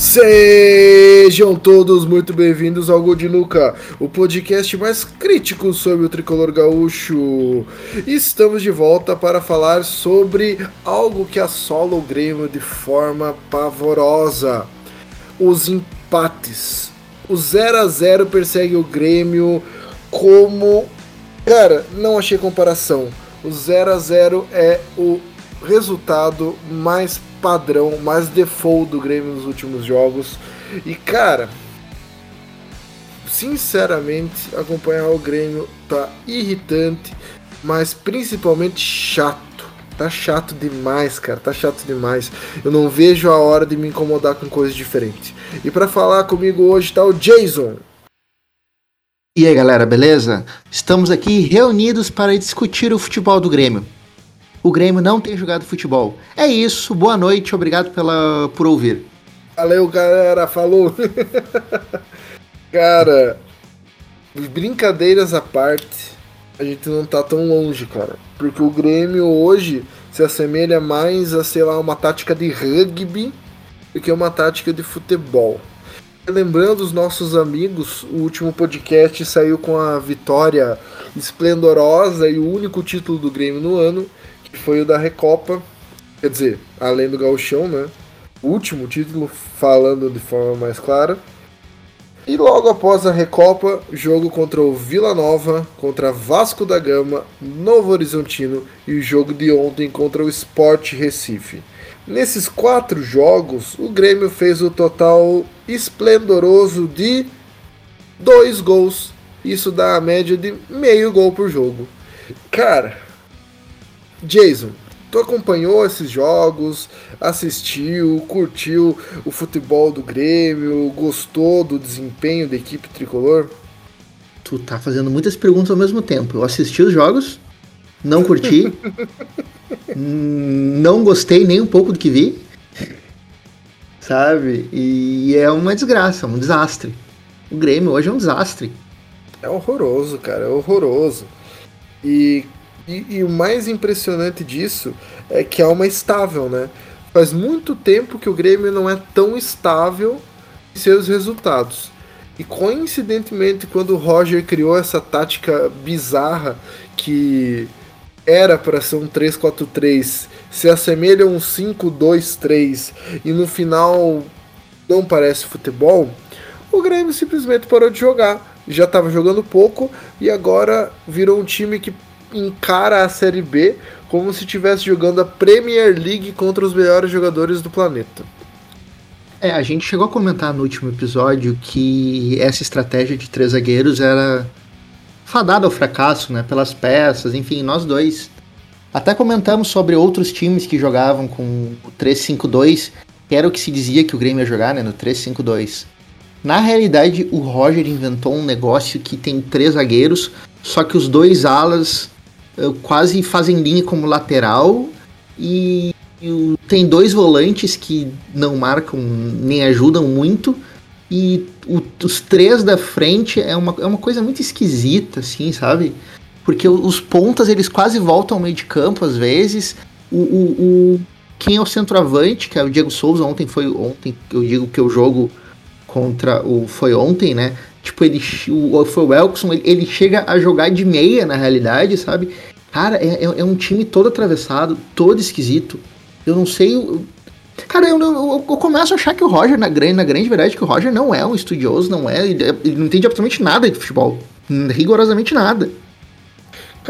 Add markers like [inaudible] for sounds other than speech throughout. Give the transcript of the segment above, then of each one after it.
Sejam todos muito bem-vindos ao Godinuca, o podcast mais crítico sobre o tricolor gaúcho. Estamos de volta para falar sobre algo que assola o Grêmio de forma pavorosa: os empates. O 0 a 0 persegue o Grêmio como. Cara, não achei comparação. O 0 a 0 é o resultado mais padrão, mais default do Grêmio nos últimos jogos. E cara, sinceramente, acompanhar o Grêmio tá irritante, mas principalmente chato. Tá chato demais, cara, tá chato demais. Eu não vejo a hora de me incomodar com coisas diferentes. E para falar comigo hoje tá o Jason. E aí, galera, beleza? Estamos aqui reunidos para discutir o futebol do Grêmio o Grêmio não tem jogado futebol. É isso, boa noite, obrigado pela, por ouvir. Valeu, galera, falou. [laughs] cara, brincadeiras à parte, a gente não tá tão longe, cara. Porque o Grêmio hoje se assemelha mais a, sei lá, uma tática de rugby do que uma tática de futebol. Lembrando os nossos amigos, o último podcast saiu com a vitória esplendorosa e o único título do Grêmio no ano que foi o da Recopa, quer dizer, além do Gauchão, né? O último título, falando de forma mais clara. E logo após a Recopa, jogo contra o Vila Nova, contra Vasco da Gama, Novo Horizontino e o jogo de ontem contra o Sport Recife. Nesses quatro jogos, o Grêmio fez o total esplendoroso de dois gols. Isso dá a média de meio gol por jogo. Cara, Jason, tu acompanhou esses jogos, assistiu, curtiu o futebol do Grêmio, gostou do desempenho da equipe tricolor? Tu tá fazendo muitas perguntas ao mesmo tempo. Eu assisti os jogos, não curti, [laughs] não gostei nem um pouco do que vi, sabe? E é uma desgraça, um desastre. O Grêmio hoje é um desastre. É horroroso, cara, é horroroso. E e, e, o mais impressionante disso é que é uma estável, né? Faz muito tempo que o Grêmio não é tão estável em seus resultados. E coincidentemente, quando o Roger criou essa tática bizarra que era para ser um 3-4-3, se assemelha a um 5-2-3 e no final não parece futebol, o Grêmio simplesmente parou de jogar. Já estava jogando pouco e agora virou um time que encara a Série B como se estivesse jogando a Premier League contra os melhores jogadores do planeta. É, a gente chegou a comentar no último episódio que essa estratégia de três zagueiros era fadada ao fracasso, né? Pelas peças, enfim, nós dois. Até comentamos sobre outros times que jogavam com o 3-5-2, que era o que se dizia que o Grêmio ia jogar, né? No 3-5-2. Na realidade, o Roger inventou um negócio que tem três zagueiros, só que os dois alas quase fazem linha como lateral e, e tem dois volantes que não marcam nem ajudam muito e o, os três da frente é uma, é uma coisa muito esquisita, assim, sabe? Porque os pontas eles quase voltam ao meio de campo às vezes. O, o, o, quem é o centroavante, que é o Diego Souza, ontem foi ontem, eu digo que o jogo contra o foi ontem, né? Tipo, ele o, foi o Elkson, ele, ele chega a jogar de meia na realidade, sabe? Cara, é, é, é, um time todo atravessado, todo esquisito. Eu não sei. Eu, cara, eu, eu, eu, começo a achar que o Roger, na grande, na grande verdade, que o Roger não é um estudioso, não é. Ele, ele não entende absolutamente nada de futebol. Rigorosamente nada.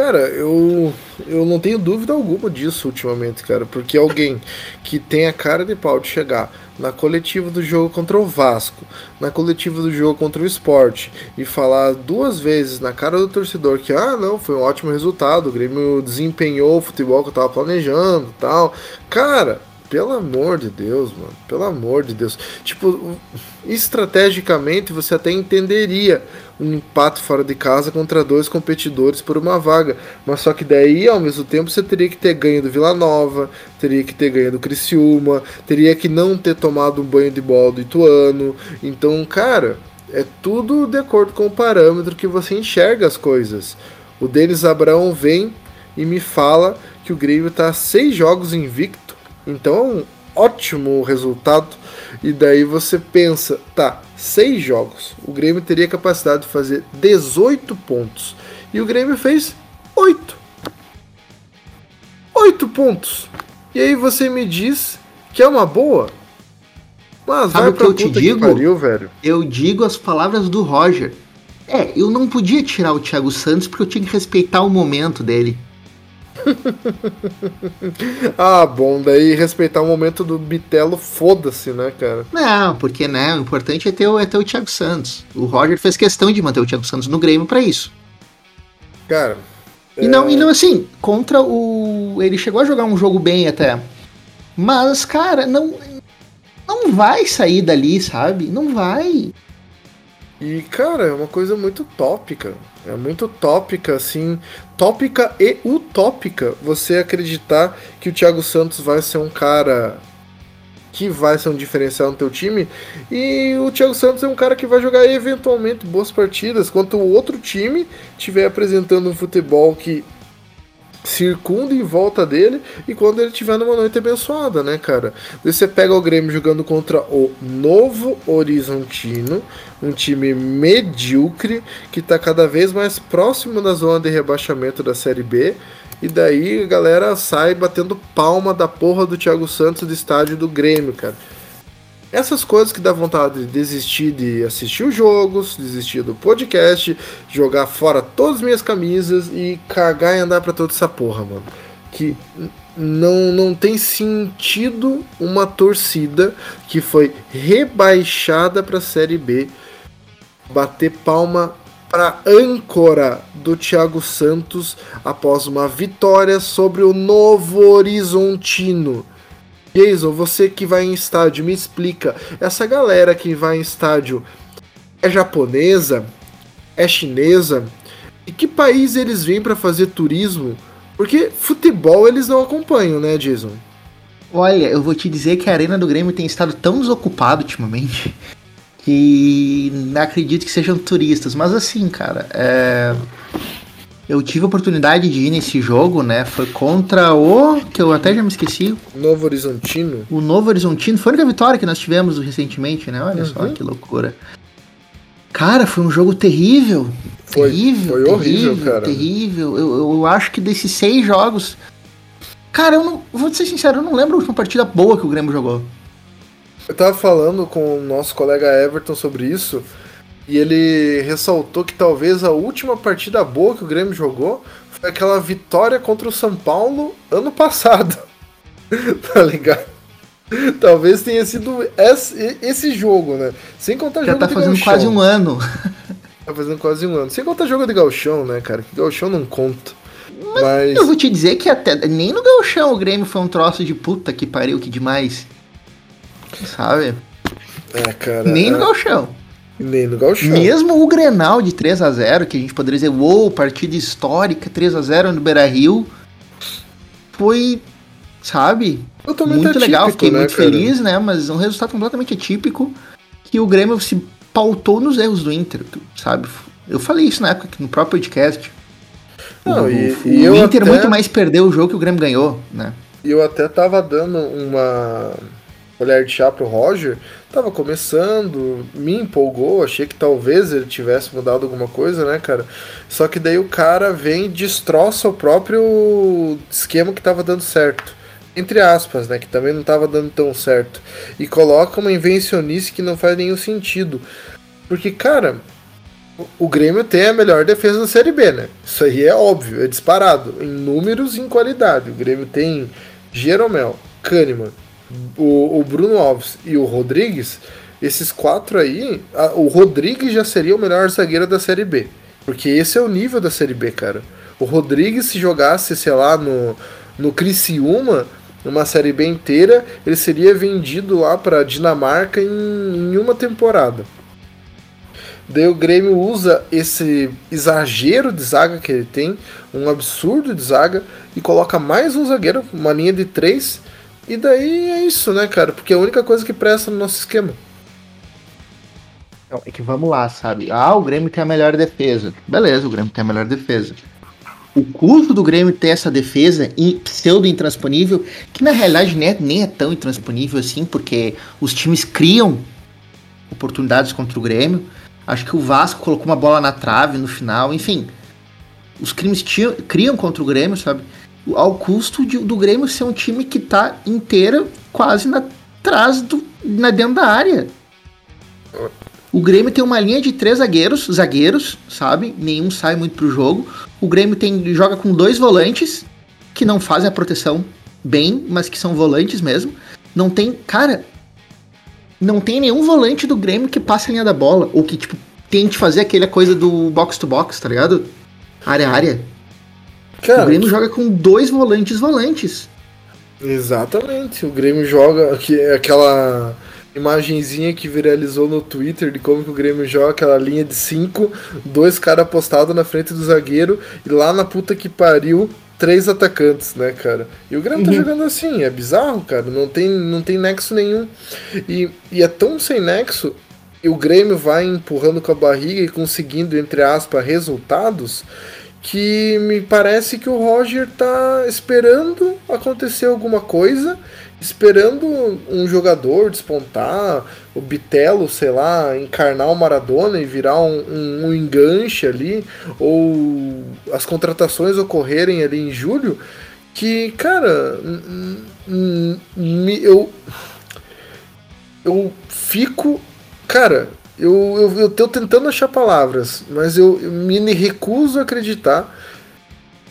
Cara, eu, eu não tenho dúvida alguma disso ultimamente, cara, porque alguém que tem a cara de pau de chegar na coletiva do jogo contra o Vasco, na coletiva do jogo contra o Sport e falar duas vezes na cara do torcedor que, ah, não, foi um ótimo resultado, o Grêmio desempenhou o futebol que eu tava planejando tal. Cara, pelo amor de Deus, mano. Pelo amor de Deus. Tipo, estrategicamente você até entenderia um empate fora de casa contra dois competidores por uma vaga. Mas só que daí, ao mesmo tempo, você teria que ter ganho do Vila Nova, teria que ter ganho do Criciúma, teria que não ter tomado um banho de bola do Ituano. Então, cara, é tudo de acordo com o parâmetro que você enxerga as coisas. O Denis Abraão vem e me fala que o Grêmio está seis jogos invicto então, ótimo resultado. E daí você pensa, tá, seis jogos. O Grêmio teria capacidade de fazer 18 pontos. E o Grêmio fez 8. 8 pontos. E aí você me diz que é uma boa? Mas Sabe o que eu te digo? Pariu, velho. Eu digo as palavras do Roger. É, eu não podia tirar o Thiago Santos porque eu tinha que respeitar o momento dele. [laughs] ah, bom, daí respeitar o momento do Bitelo, foda-se, né, cara? Não, porque, né, o importante é ter, o, é ter o Thiago Santos. O Roger fez questão de manter o Thiago Santos no Grêmio para isso. Cara. E, é... não, e não, assim, contra o. Ele chegou a jogar um jogo bem até. Mas, cara, não. Não vai sair dali, sabe? Não vai. E, cara, é uma coisa muito tópica. É muito tópica, assim. Tópica e utópica você acreditar que o Thiago Santos vai ser um cara que vai ser um diferencial no teu time. E o Thiago Santos é um cara que vai jogar eventualmente boas partidas, quanto o outro time estiver apresentando um futebol que circunda em volta dele e quando ele tiver numa noite abençoada, né, cara? Você pega o Grêmio jogando contra o Novo Horizontino, um time medíocre que tá cada vez mais próximo da zona de rebaixamento da Série B. E daí a galera sai batendo palma da porra do Thiago Santos do estádio do Grêmio, cara. Essas coisas que dá vontade de desistir de assistir os jogos, desistir do podcast, jogar fora todas as minhas camisas e cagar e andar pra toda essa porra, mano. Que não, não tem sentido uma torcida que foi rebaixada pra Série B bater palma para âncora do Thiago Santos após uma vitória sobre o Novo Horizontino. Jason, você que vai em estádio, me explica. Essa galera que vai em estádio é japonesa? É chinesa? E que país eles vêm para fazer turismo? Porque futebol eles não acompanham, né, Jason? Olha, eu vou te dizer que a Arena do Grêmio tem estado tão desocupada ultimamente que acredito que sejam turistas. Mas assim, cara, é eu tive a oportunidade de ir nesse jogo, né? Foi contra o. que eu até já me esqueci. Novo Horizontino. O Novo Horizontino. Foi a única vitória que nós tivemos recentemente, né? Olha uhum. só que loucura. Cara, foi um jogo terrível. Foi, terrível. Foi horrível, terrível, cara. Terrível. Eu, eu acho que desses seis jogos. Cara, eu não. Vou ser sincero, eu não lembro a última partida boa que o Grêmio jogou. Eu tava falando com o nosso colega Everton sobre isso. E ele ressaltou que talvez a última partida boa que o Grêmio jogou foi aquela vitória contra o São Paulo ano passado. [laughs] tá ligado? Talvez tenha sido esse, esse jogo, né? Sem contar Já jogo tá de fazendo quase um ano. [laughs] Tá fazendo quase um ano. Sem contar jogo de galchão, né, cara? Que galchão não conta. Mas, Mas, eu vou te dizer que até nem no galchão o Grêmio foi um troço de puta que pariu, que demais. Sabe? É, cara. Nem é... no galchão. Nem no Gauchão. Mesmo o Grenal de 3 a 0 que a gente poderia dizer, uou, partida histórica, 3 a 0 no Beira-Rio, foi, sabe, muito atípico, legal, fiquei né, muito cara? feliz, né, mas um resultado completamente atípico, que o Grêmio se pautou nos erros do Inter, sabe? Eu falei isso na época, no próprio podcast. Não, o, e, e o Inter até... muito mais perdeu o jogo que o Grêmio ganhou, né? E eu até tava dando uma olhar de chá pro Roger, tava começando, me empolgou, achei que talvez ele tivesse mudado alguma coisa, né, cara? Só que daí o cara vem e destroça o próprio esquema que tava dando certo. Entre aspas, né? Que também não tava dando tão certo. E coloca uma invencionice que não faz nenhum sentido. Porque, cara, o Grêmio tem a melhor defesa da Série B, né? Isso aí é óbvio, é disparado. Em números e em qualidade. O Grêmio tem Jeromel, Kahneman, o, o Bruno Alves e o Rodrigues, esses quatro aí, a, o Rodrigues já seria o melhor zagueiro da Série B. Porque esse é o nível da Série B, cara. O Rodrigues, se jogasse, sei lá, no, no Criciúma, numa Série B inteira, ele seria vendido lá para Dinamarca em, em uma temporada. Daí o Grêmio usa esse exagero de zaga que ele tem, um absurdo de zaga, e coloca mais um zagueiro, uma linha de três, e daí é isso, né, cara? Porque é a única coisa que presta no nosso esquema. é que vamos lá, sabe? Ah, o Grêmio tem a melhor defesa. Beleza, o Grêmio tem a melhor defesa. o custo do Grêmio ter essa defesa pseudo intransponível, que na realidade nem é, nem é tão intransponível assim, porque os times criam oportunidades contra o Grêmio. Acho que o Vasco colocou uma bola na trave no final, enfim. Os crimes criam contra o Grêmio, sabe? Ao custo de, do Grêmio ser um time que tá inteira quase na, atrás do, na dentro da área. O Grêmio tem uma linha de três zagueiros, zagueiros, sabe? Nenhum sai muito pro jogo. O Grêmio tem joga com dois volantes que não fazem a proteção bem, mas que são volantes mesmo. Não tem, cara, não tem nenhum volante do Grêmio que passe a linha da bola ou que tipo tente fazer aquela coisa do box to box, tá ligado? Área área. Cara, o Grêmio joga com dois volantes volantes. Exatamente. O Grêmio joga que aquela imagenzinha que viralizou no Twitter de como que o Grêmio joga aquela linha de cinco, dois caras apostados na frente do zagueiro e lá na puta que pariu três atacantes, né, cara? E o Grêmio tá uhum. tá jogando assim, é bizarro, cara, não tem, não tem nexo nenhum. E, e é tão sem nexo, e o Grêmio vai empurrando com a barriga e conseguindo, entre aspas, resultados, que me parece que o Roger tá esperando acontecer alguma coisa esperando um jogador despontar, o Bitelo, sei lá, encarnar o Maradona e virar um, um, um, enganche ali, ou as contratações ocorrerem ali em julho, que, cara, eu, eu fico. Cara, eu, eu, eu tentando achar palavras, mas eu, eu me recuso a acreditar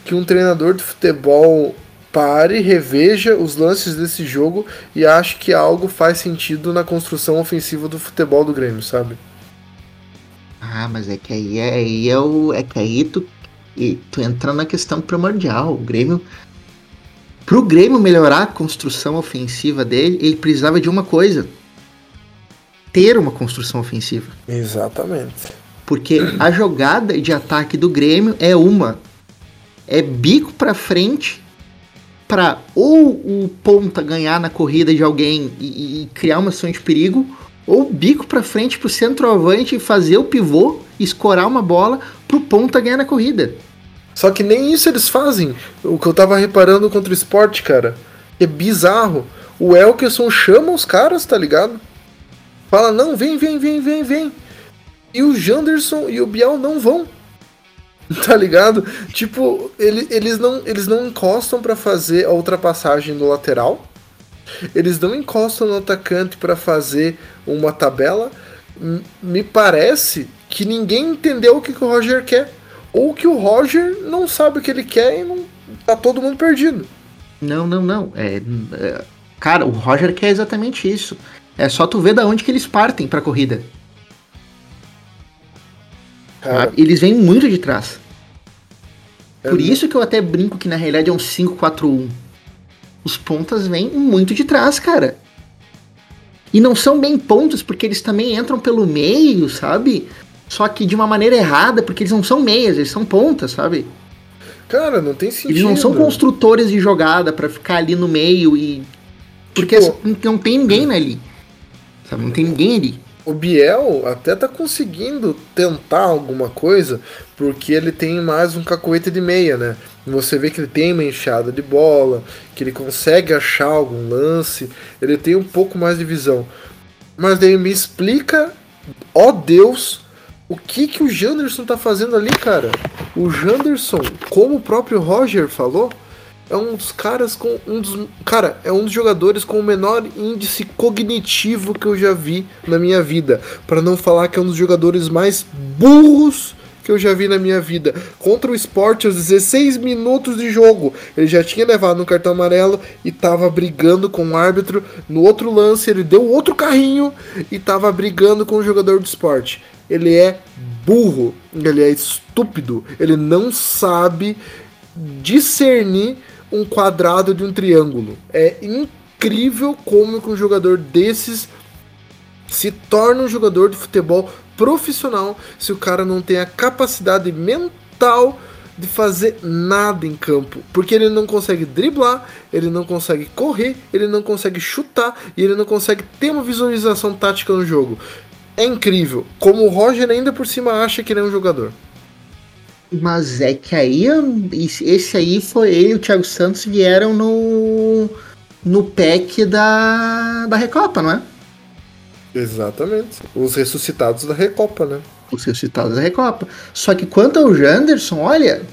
que um treinador de futebol pare, reveja os lances desse jogo e ache que algo faz sentido na construção ofensiva do futebol do Grêmio, sabe? Ah, mas é que aí é, aí é, o, é que aí tu, tu entra na questão primordial. O Grêmio. Pro Grêmio melhorar a construção ofensiva dele, ele precisava de uma coisa: ter uma construção ofensiva. Exatamente. Porque a jogada de ataque do Grêmio é uma. É bico para frente para ou o ponta ganhar na corrida de alguém e, e criar uma situação de perigo, ou bico para frente pro centroavante e fazer o pivô, escorar uma bola pro ponta ganhar na corrida. Só que nem isso eles fazem. O que eu tava reparando contra o esporte, cara, é bizarro. O Elkerson chama os caras, tá ligado? Fala, não, vem, vem, vem, vem, vem. E o Janderson e o Biel não vão. [laughs] Tá ligado? Tipo, ele, eles, não, eles não encostam para fazer a ultrapassagem no lateral. Eles não encostam no atacante para fazer uma tabela. Me parece que ninguém entendeu o que, que o Roger quer. Ou que o Roger não sabe o que ele quer e não tá todo mundo perdido. Não, não, não. É, é, cara, o Roger quer exatamente isso. É só tu ver da onde que eles partem pra corrida. Cara, eles vêm muito de trás. É Por isso que eu até brinco que na realidade é um 5-4-1. Os pontas vêm muito de trás, cara. E não são bem pontos, porque eles também entram pelo meio, sabe? Só que de uma maneira errada, porque eles não são meias, eles são pontas, sabe? Cara, não tem sentido. Eles não são construtores de jogada para ficar ali no meio e. Porque tipo... não tem ninguém ali. Sabe? Não tem ninguém ali o Biel até tá conseguindo tentar alguma coisa, porque ele tem mais um cacoete de meia, né? Você vê que ele tem uma enxada de bola, que ele consegue achar algum lance, ele tem um pouco mais de visão. Mas daí me explica, ó Deus, o que que o Janderson tá fazendo ali, cara? O Janderson, como o próprio Roger falou, é um dos caras com um dos cara é um dos jogadores com o menor índice cognitivo que eu já vi na minha vida. Para não falar que é um dos jogadores mais burros que eu já vi na minha vida. Contra o Sport aos 16 minutos de jogo ele já tinha levado um cartão amarelo e tava brigando com o árbitro. No outro lance ele deu outro carrinho e tava brigando com o jogador do Sport. Ele é burro ele é estúpido ele não sabe discernir um quadrado de um triângulo. É incrível como que um jogador desses se torna um jogador de futebol profissional se o cara não tem a capacidade mental de fazer nada em campo, porque ele não consegue driblar, ele não consegue correr, ele não consegue chutar e ele não consegue ter uma visualização tática no jogo. É incrível como o Roger ainda por cima acha que ele é um jogador. Mas é que aí, esse aí foi ele e o Thiago Santos vieram no, no pack da, da Recopa, não é? Exatamente. Os ressuscitados da Recopa, né? Os ressuscitados da Recopa. Só que quanto ao Janderson, olha,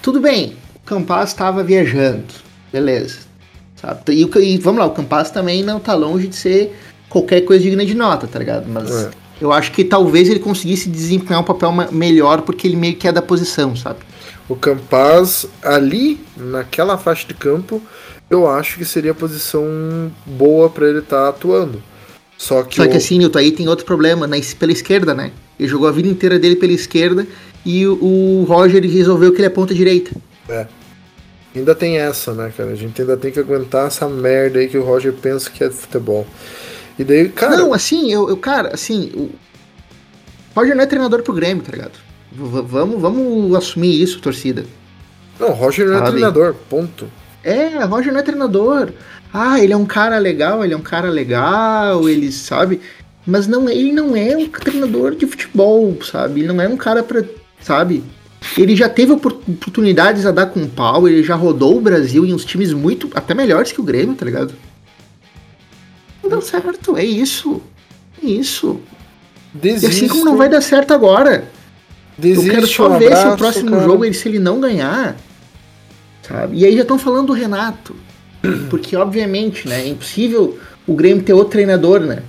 tudo bem, o Campas estava viajando, beleza. Sabe? E, e, vamos lá, o Campas também não tá longe de ser qualquer coisa digna de nota, tá ligado? Mas é. Eu acho que talvez ele conseguisse desempenhar um papel melhor porque ele meio que é da posição, sabe? O Campas ali, naquela faixa de campo, eu acho que seria a posição boa para ele estar tá atuando. Só que, Só que o... assim, Nilton, aí tem outro problema, na, pela esquerda, né? Ele jogou a vida inteira dele pela esquerda e o, o Roger resolveu que ele é ponta direita. É. Ainda tem essa, né, cara? A gente ainda tem que aguentar essa merda aí que o Roger pensa que é futebol. E daí, cara. Não, assim, eu, eu cara, assim, o Roger não é treinador pro Grêmio, tá ligado? V vamos, vamos assumir isso, torcida. Não, Roger não é treinador, ponto. É, Roger não é treinador ah, ele é um cara legal, ele é um cara legal, ele sabe. Mas não, ele não é um treinador de futebol, sabe? Ele não é um cara pra, sabe? Ele já teve oportunidades a dar com pau, ele já rodou o Brasil em uns times muito, até melhores que o Grêmio, tá ligado? Deu certo, é isso. É isso. Desiste. E assim como não vai dar certo agora. Eu quero só um ver abraço, se o próximo cara. jogo, ele, se ele não ganhar, sabe? E aí já estão falando do Renato. [clears throat] Porque, obviamente, né? É impossível o Grêmio ter outro treinador, né?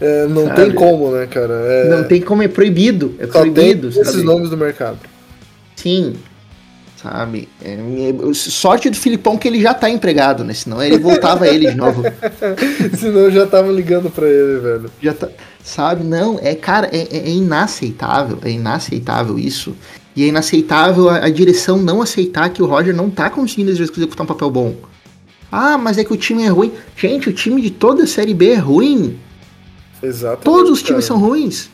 É, não sabe? tem como, né, cara? É... Não tem como, é proibido. É Só proibido. Esses nomes do mercado. Sim. Sabe? É, sorte do Filipão que ele já tá empregado, né? Senão ele voltava ele de [laughs] novo. Senão já tava ligando pra ele, velho. Já tá, sabe? Não, é, cara, é, é inaceitável. É inaceitável isso. E é inaceitável a, a, direção não aceitar que o Roger não tá conseguindo executar um papel bom. Ah, mas é que o time é ruim. Gente, o time de toda a Série B é ruim. Exato. Todos os times são ruins.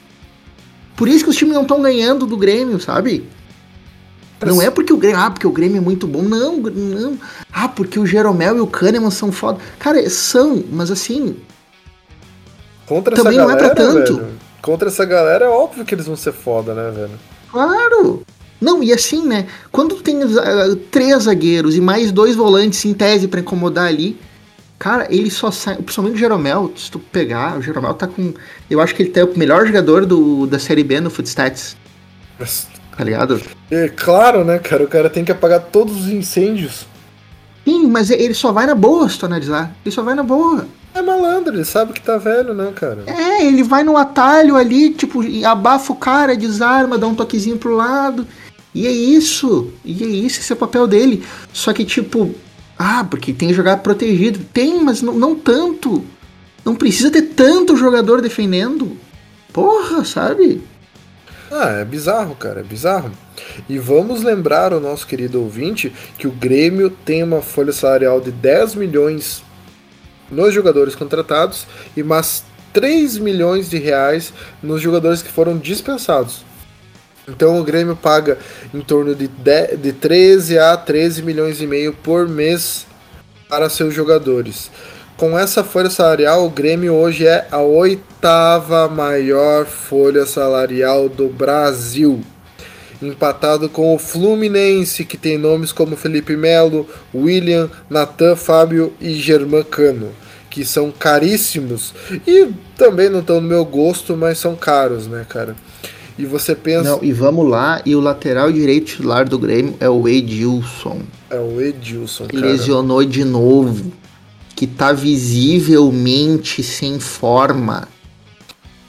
Por isso que os times não estão ganhando do Grêmio, sabe? Não é porque o Grêmio, ah, porque o Grêmio é muito bom, não, não. Ah, porque o Jeromel e o Kahneman são foda. Cara, são, mas assim. Contra também essa galera, não é pra tanto. Velho, contra essa galera é óbvio que eles vão ser foda, né, velho? Claro! Não, e assim, né? Quando tu tem uh, três zagueiros e mais dois volantes em tese para incomodar ali, cara, ele só sai. Principalmente o Jeromel, se tu pegar, o Jeromel tá com. Eu acho que ele tá o melhor jogador do, da Série B no Footstats. Tá ligado? É claro, né, cara? O cara tem que apagar todos os incêndios. Sim, mas ele só vai na boa se tu analisar. Ele só vai na boa. É malandro, ele sabe que tá velho, né, cara? É, ele vai no atalho ali, tipo, abafa o cara, desarma, dá um toquezinho pro lado. E é isso. E é isso, esse é o papel dele. Só que, tipo, ah, porque tem que jogar protegido. Tem, mas não, não tanto. Não precisa ter tanto jogador defendendo. Porra, sabe? Ah, é bizarro, cara, é bizarro. E vamos lembrar o nosso querido ouvinte que o Grêmio tem uma folha salarial de 10 milhões nos jogadores contratados e mais 3 milhões de reais nos jogadores que foram dispensados. Então o Grêmio paga em torno de, 10, de 13 a 13 milhões e meio por mês para seus jogadores. Com essa folha salarial, o Grêmio hoje é a oitava maior folha salarial do Brasil. Empatado com o Fluminense, que tem nomes como Felipe Melo, William, Natan, Fábio e Germán Cano que são caríssimos e também não estão no meu gosto, mas são caros, né, cara? E você pensa. Não, e vamos lá, e o lateral direito titular do Grêmio é o Edilson. É o Edilson, cara. Lesionou de novo. Que tá visivelmente sem forma.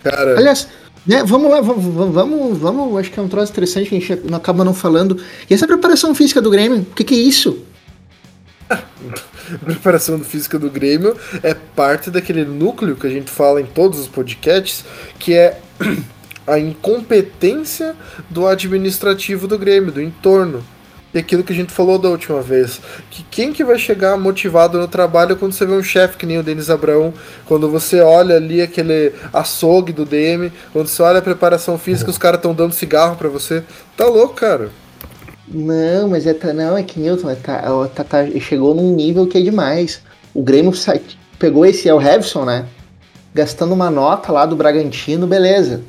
Cara. Aliás, né, vamos lá, vamos, vamos, vamos, acho que é um troço interessante que a gente acaba não falando. E essa preparação física do Grêmio, o que, que é isso? [laughs] preparação física do Grêmio é parte daquele núcleo que a gente fala em todos os podcasts, que é [clears throat] a incompetência do administrativo do Grêmio, do entorno. E aquilo que a gente falou da última vez, que quem que vai chegar motivado no trabalho quando você vê um chefe que nem o Denis Abraão, quando você olha ali aquele açougue do DM, quando você olha a preparação física, os caras estão dando cigarro para você. Tá louco, cara. Não, mas é, não, é que Newton é, tá, tá, tá, chegou num nível que é demais. O Grêmio pegou esse, é o Revson, né? Gastando uma nota lá do Bragantino, beleza.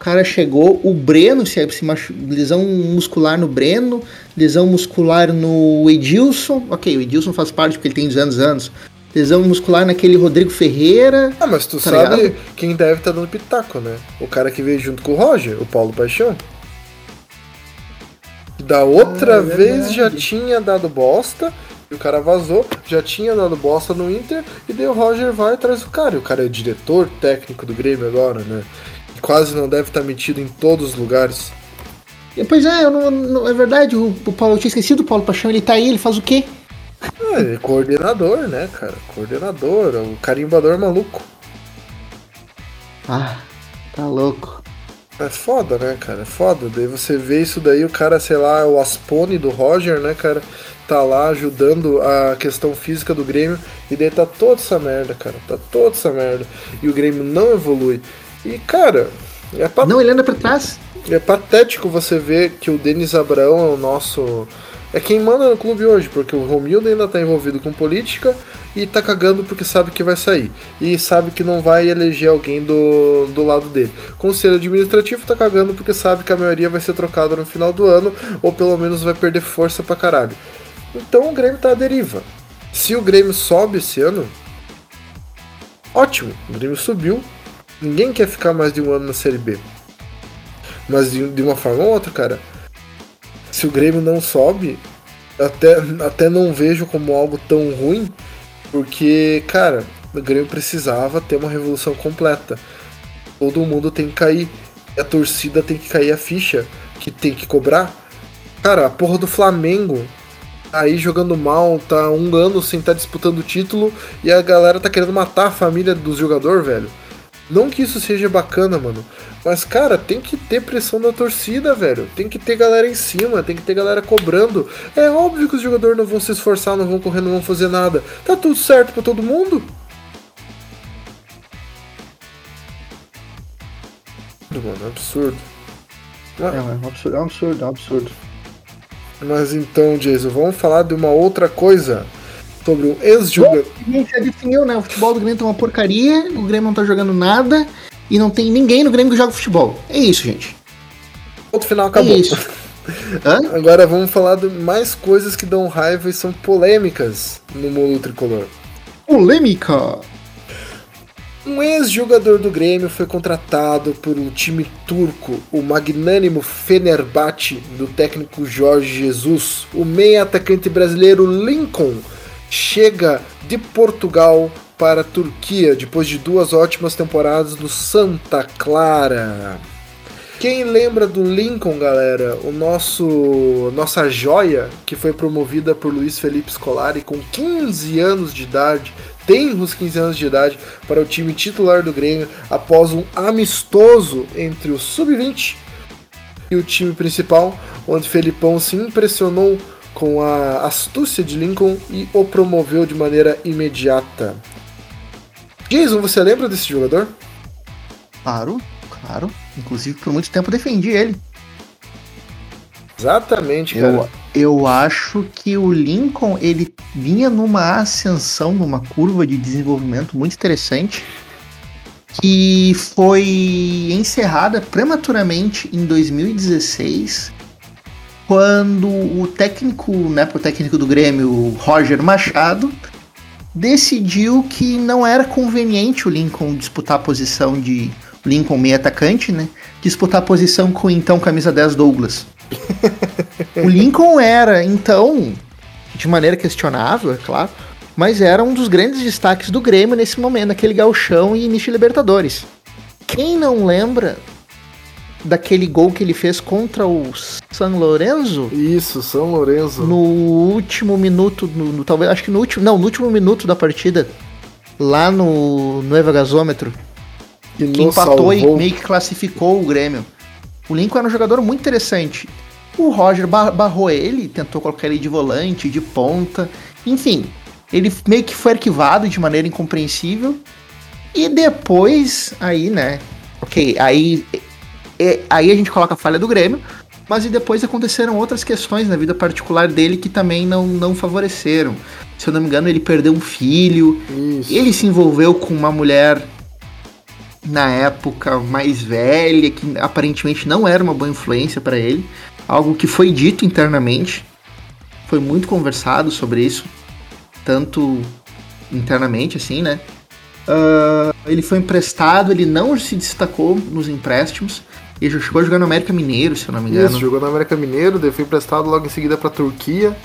Cara chegou, o Breno, se, se machu, lesão muscular no Breno, lesão muscular no Edilson. Ok, o Edilson faz parte porque ele tem 200 anos. Lesão muscular naquele Rodrigo Ferreira. Ah, mas tu tá sabe ligado? quem deve estar tá dando pitaco, né? O cara que veio junto com o Roger, o Paulo Paixão. Da outra ah, é vez já tinha dado bosta, e o cara vazou, já tinha dado bosta no Inter, e daí o Roger vai atrás do cara. E o cara é diretor técnico do Grêmio agora, né? Quase não deve estar metido em todos os lugares. Pois é, não, não, é verdade, o, o Paulo, eu tinha esquecido o Paulo Paixão, ele tá aí, ele faz o quê? É, coordenador, né, cara? Coordenador, o carimbador maluco. Ah, tá louco. É foda, né, cara? É foda. Daí você vê isso daí, o cara, sei lá, o Aspone do Roger, né, cara? Tá lá ajudando a questão física do Grêmio. E daí tá toda essa merda, cara. Tá toda essa merda. E o Grêmio não evolui. E, cara, é pat... Não, ele anda pra trás. É patético você ver que o Denis Abraão é o nosso é quem manda no clube hoje, porque o Romildo ainda tá envolvido com política e tá cagando porque sabe que vai sair. E sabe que não vai eleger alguém do, do lado dele. Conselho administrativo tá cagando porque sabe que a maioria vai ser trocada no final do ano, ou pelo menos vai perder força pra caralho. Então o Grêmio tá à deriva. Se o Grêmio sobe esse ano, ótimo, o Grêmio subiu. Ninguém quer ficar mais de um ano na Série B. Mas de, de uma forma ou outra, cara se o Grêmio não sobe, até, até não vejo como algo tão ruim, porque, cara, o Grêmio precisava ter uma revolução completa. Todo mundo tem que cair. A torcida tem que cair a ficha, que tem que cobrar. Cara, a porra do Flamengo tá aí jogando mal, tá um ano sem estar tá disputando o título e a galera tá querendo matar a família dos jogadores, velho. Não que isso seja bacana, mano. Mas, cara, tem que ter pressão da torcida, velho. Tem que ter galera em cima, tem que ter galera cobrando. É óbvio que os jogadores não vão se esforçar, não vão correr, não vão fazer nada. Tá tudo certo pra todo mundo? Mano, é absurdo. É, é um absurdo, é um absurdo, é um absurdo. Mas então, Jason, vamos falar de uma outra coisa sobre um ex-jogador. Já definiu, né? O futebol do Grêmio tá uma porcaria, o Grêmio não tá jogando nada e não tem ninguém no Grêmio que joga futebol. É isso, gente. Outro final acabou. É isso. [laughs] Hã? Agora vamos falar de mais coisas que dão raiva e são polêmicas no mundo tricolor. Polêmica! Um ex-jogador do Grêmio foi contratado por um time turco, o magnânimo Fenerbahçe, do técnico Jorge Jesus. O meia atacante brasileiro Lincoln chega de Portugal para a Turquia depois de duas ótimas temporadas no Santa Clara. Quem lembra do Lincoln, galera? O nosso nossa joia que foi promovida por Luiz Felipe Scolari com 15 anos de idade, tem uns 15 anos de idade para o time titular do Grêmio após um amistoso entre o sub-20 e o time principal, onde Felipão se impressionou com a astúcia de Lincoln e o promoveu de maneira imediata. Jason, você lembra desse jogador? Claro, claro. Inclusive, por muito tempo defendi ele. Exatamente, cara. Eu, eu acho que o Lincoln ele vinha numa ascensão, numa curva de desenvolvimento muito interessante, que foi encerrada prematuramente em 2016 quando o técnico, né, o técnico do Grêmio, Roger Machado, decidiu que não era conveniente o Lincoln disputar a posição de Lincoln meio atacante, né? Disputar a posição com então camisa 10 Douglas. [laughs] o Lincoln era, então, de maneira questionável, é claro, mas era um dos grandes destaques do Grêmio nesse momento, naquele galchão e início de Libertadores. Quem não lembra daquele gol que ele fez contra o São Lourenço. Isso, São Lourenço. No último minuto, no, no, talvez, acho que no último, não, no último minuto da partida, lá no, no Evagazômetro, que, que empatou salvou. e meio que classificou o Grêmio. O Lincoln era um jogador muito interessante. O Roger barrou ele, tentou colocar ele de volante, de ponta, enfim, ele meio que foi arquivado de maneira incompreensível. E depois, aí, né? Ok, aí é, aí a gente coloca a falha do Grêmio, mas e depois aconteceram outras questões na vida particular dele que também não, não favoreceram. Se eu não me engano, ele perdeu um filho, Isso. ele se envolveu com uma mulher na época mais velha, que aparentemente não era uma boa influência para ele, algo que foi dito internamente, foi muito conversado sobre isso, tanto internamente assim, né? Uh, ele foi emprestado, ele não se destacou nos empréstimos. Ele chegou a jogar no América Mineiro, se eu não me engano. Isso, jogou no América Mineiro, daí foi emprestado logo em seguida pra Turquia.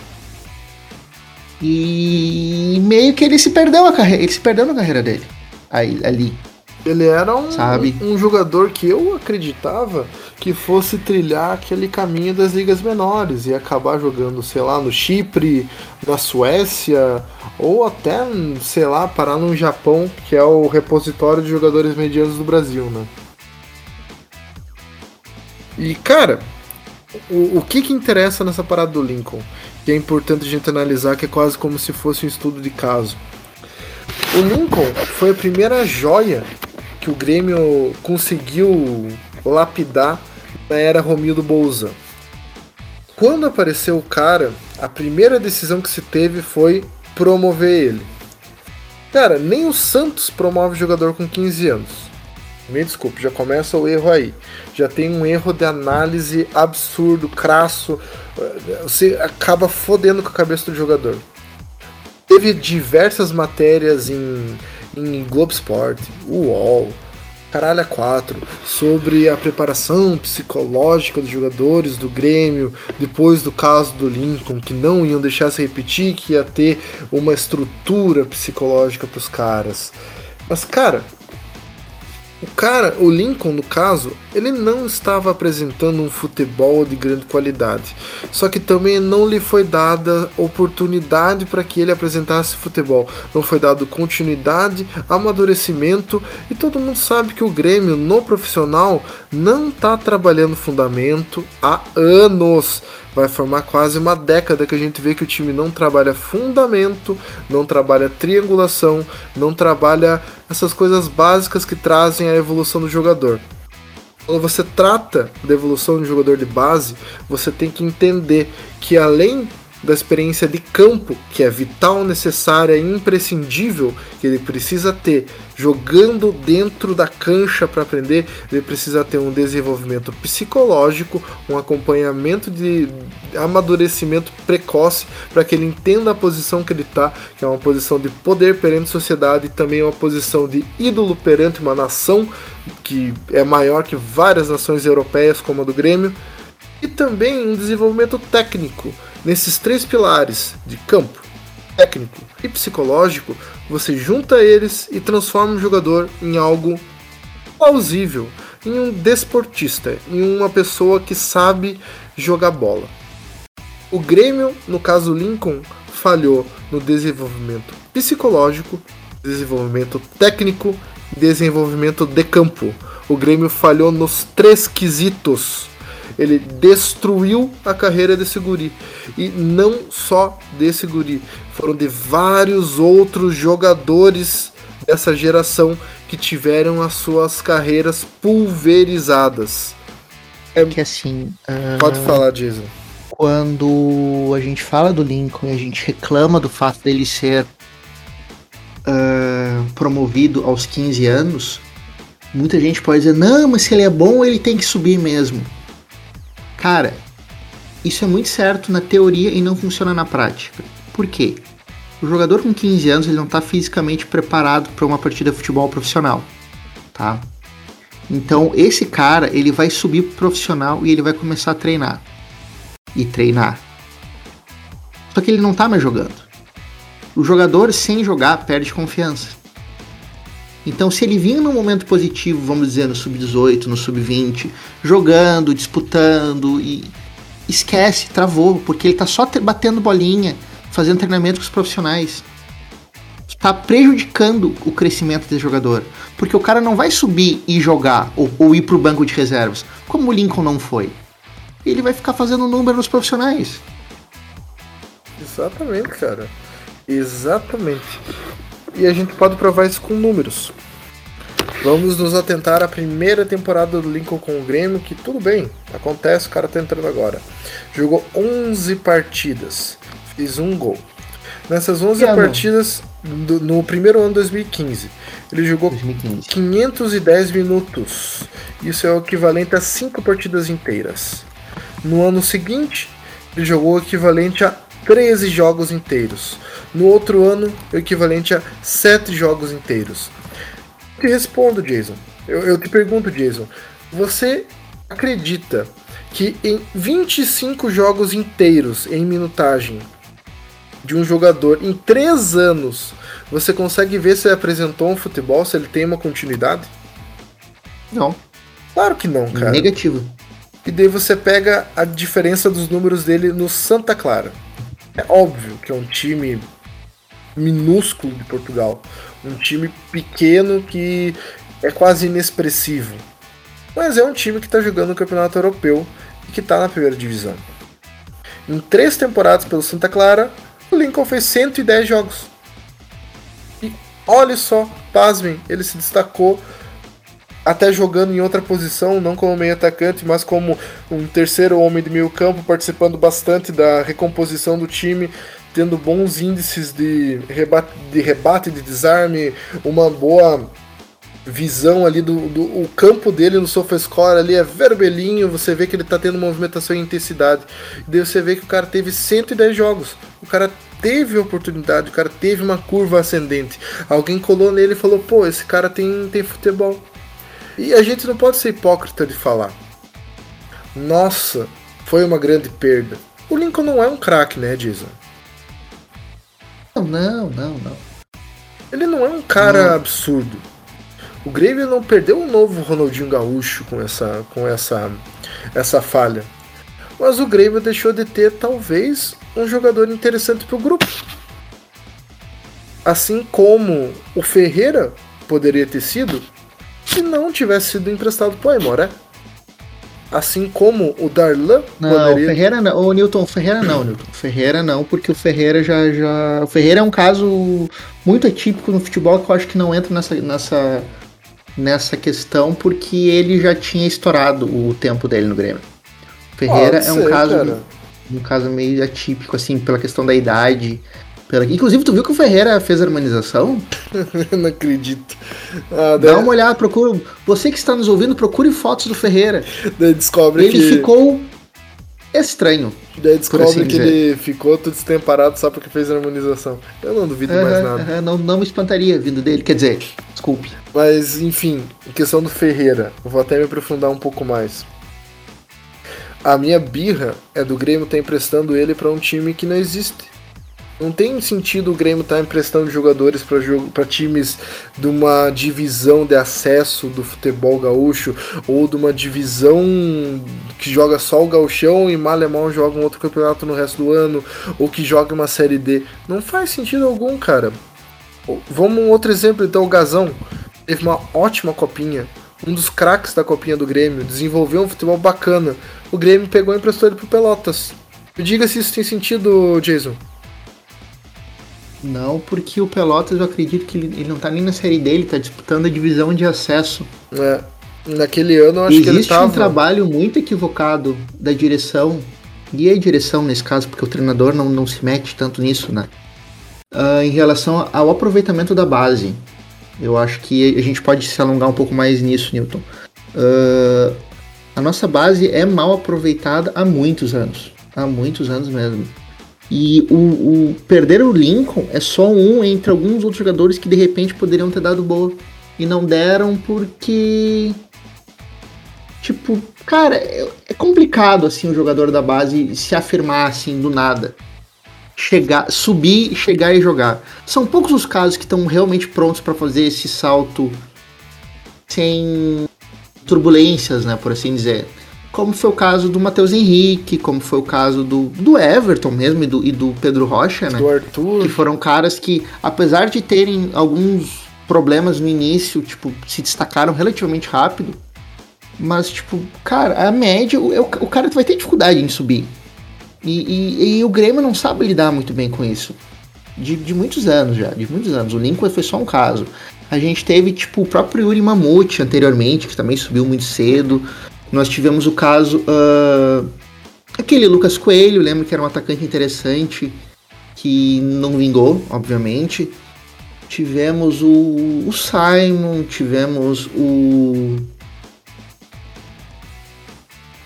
E meio que ele se perdeu a carreira, ele se perdeu na carreira dele. Aí, ali. Ele era um, Sabe? um jogador que eu acreditava que fosse trilhar aquele caminho das ligas menores e acabar jogando, sei lá, no Chipre, na Suécia, ou até, sei lá, parar no Japão, que é o repositório de jogadores medianos do Brasil, né? E, cara, o, o que que interessa nessa parada do Lincoln? Que é importante a gente analisar, que é quase como se fosse um estudo de caso. O Lincoln foi a primeira joia que o Grêmio conseguiu lapidar na era Romildo Bolzan. Quando apareceu o cara, a primeira decisão que se teve foi promover ele. Cara, nem o Santos promove jogador com 15 anos. Me desculpe, já começa o erro aí. Já tem um erro de análise absurdo, crasso. Você acaba fodendo com a cabeça do jogador. Teve diversas matérias em em Globo Esporte, UOL, Caralho a 4, sobre a preparação psicológica dos jogadores do Grêmio, depois do caso do Lincoln, que não iam deixar se repetir, que ia ter uma estrutura psicológica para os caras. Mas, cara, o cara, o Lincoln, no caso, ele não estava apresentando um futebol de grande qualidade. Só que também não lhe foi dada oportunidade para que ele apresentasse futebol. Não foi dado continuidade, amadurecimento. E todo mundo sabe que o Grêmio, no profissional, não está trabalhando fundamento há anos vai formar quase uma década que a gente vê que o time não trabalha fundamento, não trabalha triangulação, não trabalha essas coisas básicas que trazem a evolução do jogador. Quando você trata da evolução do jogador de base, você tem que entender que além da experiência de campo, que é vital, necessária e imprescindível, que ele precisa ter jogando dentro da cancha para aprender, ele precisa ter um desenvolvimento psicológico, um acompanhamento de amadurecimento precoce para que ele entenda a posição que ele está, que é uma posição de poder perante a sociedade e também uma posição de ídolo perante uma nação que é maior que várias nações europeias como a do Grêmio. E também um desenvolvimento técnico Nesses três pilares de campo, técnico e psicológico, você junta eles e transforma o jogador em algo plausível, em um desportista, em uma pessoa que sabe jogar bola. O Grêmio, no caso Lincoln, falhou no desenvolvimento psicológico, desenvolvimento técnico, desenvolvimento de campo. O Grêmio falhou nos três quesitos ele destruiu a carreira desse guri. E não só desse guri, foram de vários outros jogadores dessa geração que tiveram as suas carreiras pulverizadas. É que assim. Uh... Pode falar, Jason. Quando a gente fala do Lincoln e a gente reclama do fato dele ser uh, promovido aos 15 anos, muita gente pode dizer: não, mas se ele é bom, ele tem que subir mesmo. Cara, isso é muito certo na teoria e não funciona na prática. Por quê? O jogador com 15 anos ele não está fisicamente preparado para uma partida de futebol profissional, tá? Então esse cara ele vai subir pro profissional e ele vai começar a treinar e treinar. Só que ele não está mais jogando. O jogador sem jogar perde confiança. Então, se ele vinha num momento positivo, vamos dizer, no sub-18, no sub-20, jogando, disputando e esquece, travou, porque ele tá só batendo bolinha, fazendo treinamento com os profissionais. Está prejudicando o crescimento desse jogador. Porque o cara não vai subir e jogar ou, ou ir pro banco de reservas, como o Lincoln não foi. Ele vai ficar fazendo número nos profissionais. Exatamente, cara. Exatamente e a gente pode provar isso com números. Vamos nos atentar à primeira temporada do Lincoln com o Grêmio, que tudo bem, acontece, o cara tá entrando agora. Jogou 11 partidas, fez um gol. Nessas 11 partidas, do- no primeiro ano de 2015. Ele jogou 2015. 510 minutos. Isso é o equivalente a 5 partidas inteiras. No ano seguinte, ele jogou o equivalente a 13 jogos inteiros. No outro ano, o equivalente a 7 jogos inteiros. Eu te respondo, Jason. Eu, eu te pergunto, Jason. Você acredita que em 25 jogos inteiros em minutagem de um jogador em 3 anos você consegue ver se ele apresentou um futebol, se ele tem uma continuidade? Não, Claro que não, cara. negativo. E daí você pega a diferença dos números dele no Santa Clara. É óbvio que é um time minúsculo de Portugal. Um time pequeno que é quase inexpressivo. Mas é um time que está jogando no Campeonato Europeu e que está na primeira divisão. Em três temporadas pelo Santa Clara, o Lincoln fez 110 jogos. E olha só, pasmem, ele se destacou até jogando em outra posição, não como meio atacante, mas como um terceiro homem de meio campo, participando bastante da recomposição do time, tendo bons índices de rebate, de, rebate, de desarme, uma boa visão ali do, do o campo dele no SofaScore ali é vermelhinho, você vê que ele tá tendo movimentação e intensidade. E daí você vê que o cara teve 110 jogos. O cara teve oportunidade, o cara teve uma curva ascendente. Alguém colou nele e falou: "Pô, esse cara tem tem futebol". E a gente não pode ser hipócrita de falar. Nossa, foi uma grande perda. O Lincoln não é um craque, né, Jason? Não, não, não. Ele não é um cara Não. absurdo. O Grêmio não perdeu um novo Ronaldinho Gaúcho com essa, com essa, essa falha. Mas o Grêmio deixou de ter talvez um jogador interessante para o grupo. Assim como o Ferreira poderia ter sido se não tivesse sido emprestado para o Aimoré. Assim como o Darlan Não, o poderia Ferreira não. Ô, Newton, o Ferreira não, Newton. O Ferreira não, porque o Ferreira já, já. O Ferreira é um caso muito atípico no futebol que eu acho que não entra nessa, nessa, nessa questão, porque ele já tinha estourado o tempo dele no Grêmio. O Ferreira Pode é um ser, caso. cara. Um caso meio atípico, assim, pela questão da idade. Pela... Inclusive, tu viu que o Ferreira fez a harmonização? Eu [laughs] não acredito. Ah, Dá uma olhada, procura. Você que está nos ouvindo, procure fotos do Ferreira. daí descobre Ele que ficou estranho. Daí descobre assim que dizer. ele ficou tudo destemparado só porque fez a harmonização. Eu não duvido mais Aham, nada. aham, não, não me espantaria vindo dele. Quer dizer, desculpe. Mas, enfim, em questão do Ferreira, vou até me aprofundar um pouco mais. A minha birra é do Grêmio estar emprestando ele para um time que não existe. Não tem sentido o Grêmio estar emprestando jogadores para times de uma divisão de acesso do futebol gaúcho ou de uma divisão que joga só o gauchão e mal e mal joga um outro campeonato no resto do ano ou que joga uma série D. Não faz sentido algum, cara. Vamos um outro exemplo, então, o Gazão teve uma ótima copinha, um dos craques da copinha do Grêmio, desenvolveu um futebol bacana. O Grêmio pegou e emprestou ele pro Pelotas. Me diga se isso tem sentido, Jason. Não, porque o Pelotas, eu acredito que ele, ele não tá nem na série dele, tá disputando a divisão de acesso. É, naquele ano eu acho que ele Existe tava. um trabalho muito equivocado da direção, e a direção nesse caso, porque o treinador não, não se mete tanto nisso, né? Ah, em relação ao aproveitamento da base. Eu acho que a gente pode se alongar um pouco mais nisso, Newton. Ah, a nossa base é mal aproveitada há muitos anos. Há muitos anos mesmo. E o, o perder o Lincoln é só um entre alguns outros jogadores que de repente poderiam ter dado boa. E não deram porque. Tipo, cara, é, é complicado assim o jogador da base se afirmar assim do nada. Chegar, subir, chegar e jogar. São poucos os casos que estão realmente prontos para fazer esse salto sem turbulências, né, por assim dizer. Como foi o caso do Matheus Henrique, como foi o caso do, do Everton mesmo e do, e do Pedro Rocha, né? Do Arthur. que foram caras que, apesar de terem alguns problemas no início, tipo, se destacaram relativamente rápido, mas, tipo, cara, a média, o, o cara vai ter dificuldade em subir. E, e- e o Grêmio não sabe lidar muito bem com isso. De, de muitos anos já, de muitos anos. O Lincoln foi só um caso. A gente teve, tipo, o próprio Yuri Mamute anteriormente, que também subiu muito cedo. Nós tivemos o caso. ah, aquele Lucas Coelho, lembro que era um atacante interessante, que não vingou, obviamente. tivemos o, o Simon, tivemos o.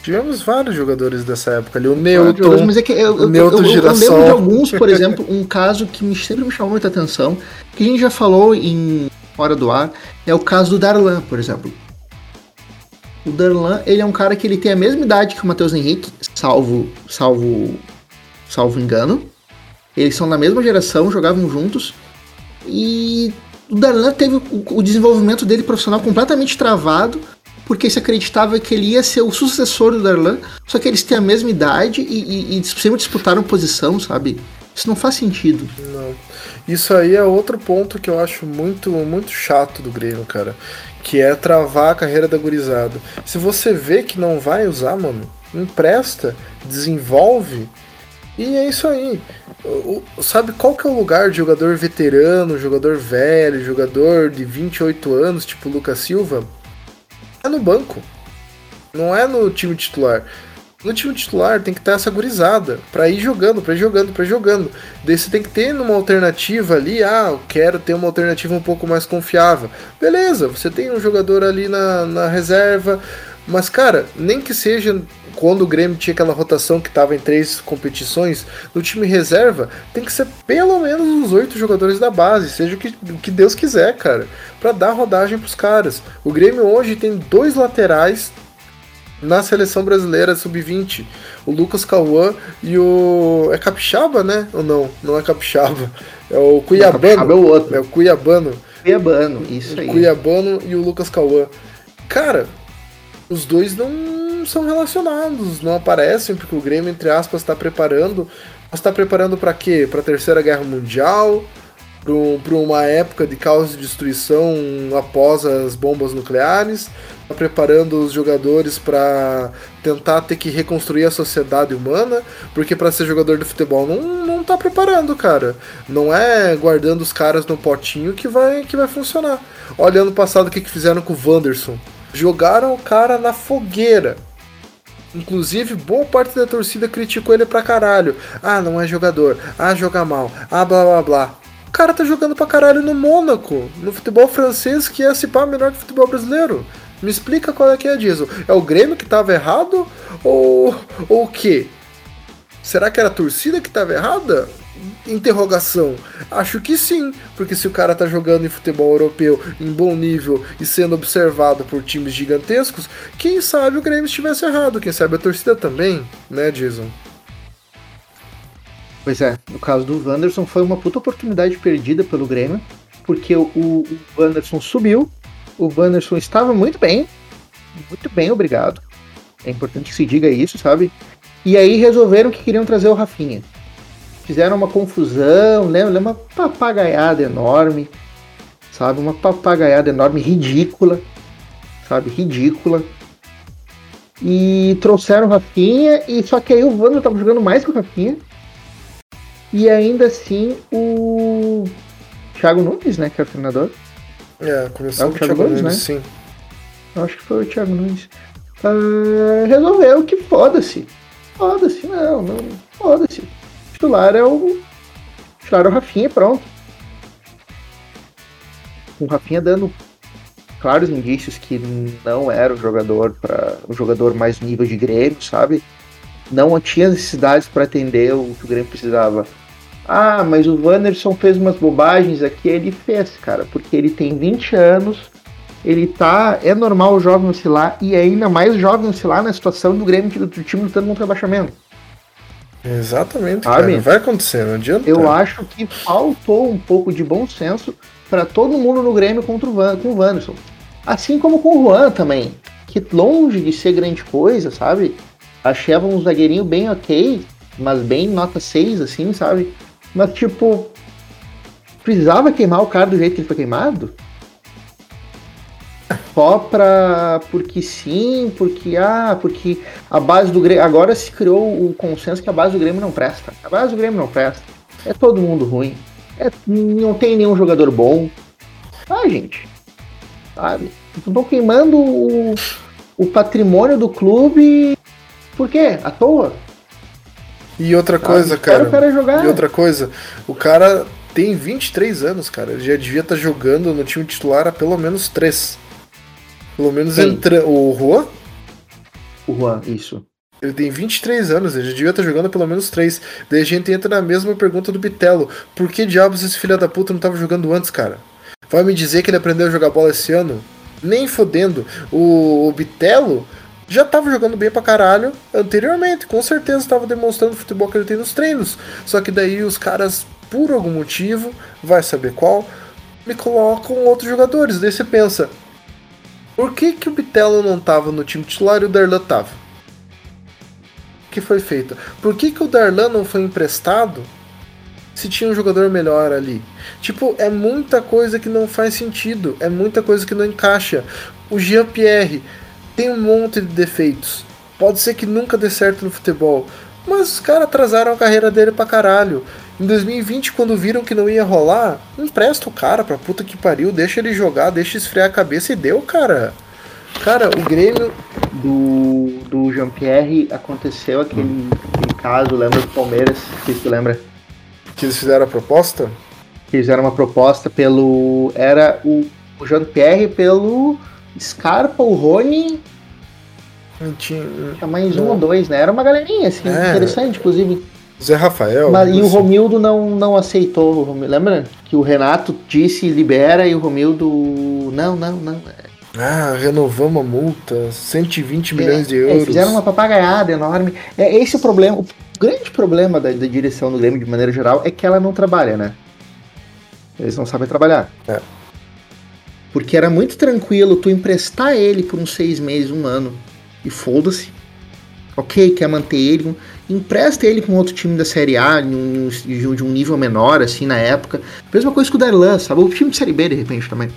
Tivemos vários jogadores dessa época ali, o Newton, mas é que eu, eu, eu, eu lembro de alguns, por [laughs] exemplo, um caso que me, sempre me chamou muita atenção, que a gente já falou em Fora do Ar, é o caso do Darlan, por exemplo. O Darlan, ele é um cara que ele tem a mesma idade que o Matheus Henrique, salvo, salvo, salvo engano. Eles são da mesma geração, jogavam juntos. E o Darlan teve o, desenvolvimento dele profissional completamente travado, porque se acreditava que ele ia ser o sucessor do Darlan, só que eles têm a mesma idade e, e, e sempre disputaram posição, sabe? Isso não faz sentido. Não. Isso aí é outro ponto que eu acho muito, muito chato do Grêmio, cara. Que é travar a carreira da gurizada. Se você vê que não vai usar, mano, empresta, desenvolve. E é isso aí. O, o, sabe qual que é o lugar de jogador veterano, jogador velho, jogador de 28 anos, tipo Lucas Silva? É no banco. Não é no time titular. No time titular tem que estar essa gurizada para ir jogando, para ir jogando, para ir jogando. Daí você tem que ter uma alternativa ali, ah, eu quero ter uma alternativa um pouco mais confiável. Beleza, você tem um jogador ali na, na reserva, mas cara, nem que seja quando o Grêmio tinha aquela rotação que estava em três competições, no time reserva tem que ser pelo menos os oito jogadores da base, seja o que, o que Deus quiser, cara, para dar rodagem pros caras. O Grêmio hoje tem dois laterais na seleção brasileira sub-20. O Lucas Cauã e o. É Capixaba, né? Ou não? Não é Capixaba. É o Cuiabano. é o outro. É o Cuiabano. Cuiabano, isso aí. O Cuiabano e o Lucas Cauã. Cara, os dois não são relacionados, não aparecem, porque o Grêmio, entre aspas, está preparando. Mas está preparando para quê? Para a Terceira Guerra Mundial? Para uma época de caos e destruição após as bombas nucleares? Está preparando os jogadores para tentar ter que reconstruir a sociedade humana? Porque para ser jogador de futebol não, não tá preparando, cara. Não é guardando os caras no potinho que vai, que vai funcionar. Olha ano passado o que, que fizeram com o Wanderson jogaram o cara na fogueira. Inclusive, boa parte da torcida criticou ele pra caralho. Ah, não é jogador. Ah, joga mal. Ah, blá blá blá. O cara tá jogando pra caralho no Mônaco, no futebol francês, que é se pá melhor que o futebol brasileiro. Me explica qual é que é disso. É o Grêmio que tava errado? Ou, ou o quê? Será que era a torcida que tava errada? Interrogação. Acho que sim, porque se o cara tá jogando em futebol europeu em bom nível e sendo observado por times gigantescos, quem sabe o Grêmio estivesse errado, quem sabe a torcida também, né, Jason? Pois é, no caso do Wanderson foi uma puta oportunidade perdida pelo Grêmio, porque o, o Wanderson subiu, o Wanderson estava muito bem, muito bem, obrigado. É importante que se diga isso, sabe? E aí resolveram que queriam trazer o Rafinha fizeram uma confusão, lembra? Uma papagaiada enorme, sabe? Uma papagaiada enorme, ridícula, sabe? Ridícula. E trouxeram o Rafinha, e só que aí o Wander tava jogando mais que o Rafinha. E ainda assim o Thiago Nunes, né, que é o treinador. É, começou é o Thiago, Thiago Nunes, Nunes, né? sim. Acho que foi o Thiago Nunes. Uh, resolveu que foda-se. Foda-se, não, não. Foda-se titular é o. Titular é o Rafinha pronto. O Rafinha dando claros indícios que não era o jogador para o jogador mais nível de Grêmio, sabe? Não tinha necessidades para atender o que o Grêmio precisava. Ah, mas o Wanderson fez umas bobagens aqui, ele fez, cara, porque ele tem 20 anos, ele tá. É normal o jovem oscilar, e é ainda mais jovem oscilar na situação do Grêmio do, do time lutando contra o rebaixamento. Exatamente, Sabe? cara. Vai acontecer, não adianta. Eu acho que faltou um pouco de bom senso para todo mundo no Grêmio contra o Van, com o Wanderson. Assim como com o Juan também, que longe de ser grande coisa, sabe? Achava um zagueirinho bem ok, mas bem nota 6, assim, sabe? Mas, tipo, precisava queimar o cara do jeito que ele foi queimado? só pra. porque sim, porque ah, porque a base do Grêmio. Agora se criou o consenso que a base do Grêmio não presta. A base do Grêmio não presta. É todo mundo ruim. É, não tem nenhum jogador bom. Ah, gente. Sabe? Estão queimando o, o patrimônio do clube. Por quê? À toa? E outra coisa, cara. O cara jogar. E outra coisa, o cara tem 23 anos, cara. Ele já devia estar tá jogando no time titular há pelo menos 3. Pelo menos entrando. O Juan? O Juan, isso. Ele tem 23 anos, ele já devia estar tá jogando pelo menos 3. Daí a gente entra na mesma pergunta do Bitelo. Por que diabos esse filho da puta não estava jogando antes, cara? Vai me dizer que ele aprendeu a jogar bola esse ano? Nem fodendo. O, o Bitelo já estava jogando bem pra caralho anteriormente. Com certeza estava demonstrando o futebol que ele tem nos treinos. Só que daí os caras, por algum motivo, vai saber qual, me colocam outros jogadores. Daí você pensa, por que, que o Bitelo não estava no time titular e o Darlan tava? Que foi feito? Por que, que o Darlan não foi emprestado se tinha um jogador melhor ali? Tipo, é muita coisa que não faz sentido, é muita coisa que não encaixa. O Jean-Pierre tem um monte de defeitos. Pode ser que nunca dê certo no futebol, mas os caras atrasaram a carreira dele pra caralho. Em 2020, quando viram que não ia rolar, empresta o cara pra puta que pariu, deixa ele jogar, deixa esfriar a cabeça e deu, cara. Cara, o Grêmio. Do, do Jean-Pierre aconteceu aquele, aquele, caso, lembra do Palmeiras? Que tu lembra? Que eles fizeram a proposta? Que fizeram uma proposta pelo. Era o, o Jean-Pierre pelo Scarpa, o Rony. Tinha, tinha mais um ou dois, né? Era uma galerinha, assim, é, interessante, inclusive. Zé Rafael. Mas, e o Romildo não, não aceitou. Lembra que o Renato disse libera e o Romildo. Não, não, não. Ah, renovamos a multa, 120 é, milhões de euros. É, fizeram uma papagaiada enorme. É esse o problema. O grande problema da, da direção do Grêmio, de maneira geral, é que ela não trabalha, né? Eles não sabem trabalhar. É. Porque era muito tranquilo tu emprestar ele por uns seis meses, um ano. E foda-se. Ok, quer manter ele. Empresta ele com outro time da Série A, de um nível menor, assim, na época. Mesma coisa com o Darlan, sabe? O time de Série B, de repente, também.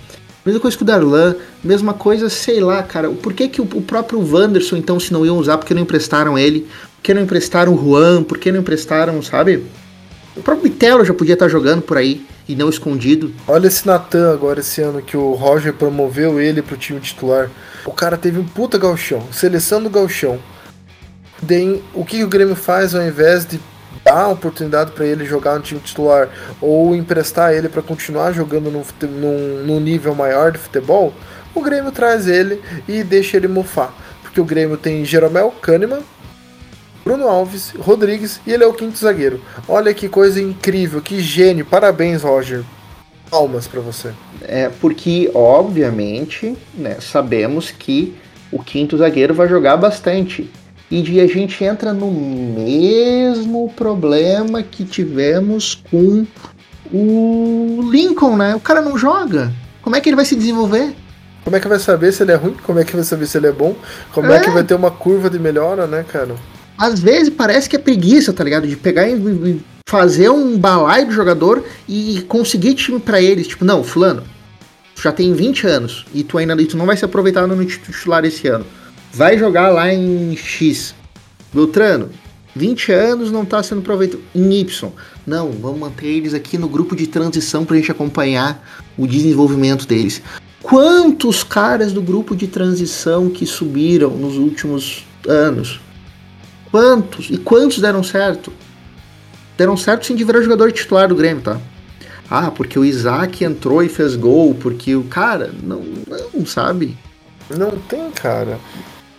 Mesma coisa com o Darlan, mesma coisa, sei lá, cara. Por que, que o, o próprio Wanderson, então, se não iam usar, por que não emprestaram ele? Por que não emprestaram o Juan? Por que não emprestaram, sabe? O próprio Bitelo já podia estar jogando por aí e não escondido. Olha esse Natan agora esse ano que o Roger promoveu ele pro time titular. O cara teve um puta galchão, seleção do galchão. Daí, o que o Grêmio faz ao invés de dar oportunidade para ele jogar no time titular ou emprestar ele para continuar jogando num, num, num nível maior de futebol, o Grêmio traz ele e deixa ele mofar. Porque o Grêmio tem Jeromel Kahneman, Bruno Alves, Rodrigues e ele é o quinto zagueiro. Olha que coisa incrível, que gênio. Parabéns, Roger. Palmas para você. É porque, obviamente, né, sabemos que o quinto zagueiro vai jogar bastante. E a gente entra no mesmo problema que tivemos com o Lincoln, né? O cara não joga. Como é que ele vai se desenvolver? Como é que vai saber se ele é ruim? Como é que vai saber se ele é bom? Como é, é que vai ter uma curva de melhora, né, cara? Às vezes parece que é preguiça, tá ligado? De pegar e fazer um balaio do jogador e conseguir time para eles. Tipo, não, fulano, já tem 20 anos e tu ainda tu não vai ser aproveitado no titular esse ano. Vai jogar lá em X. Beltrano, 20 anos não tá sendo aproveitado em Y. Não, vamos manter eles aqui no grupo de transição pra gente acompanhar o desenvolvimento deles. Quantos caras do grupo de transição que subiram nos últimos anos Quantos? E quantos deram certo? Deram certo sem de virar jogador titular do Grêmio, tá? Ah, porque o Isaac entrou e fez gol, porque o cara, não, não sabe. Não tem, cara.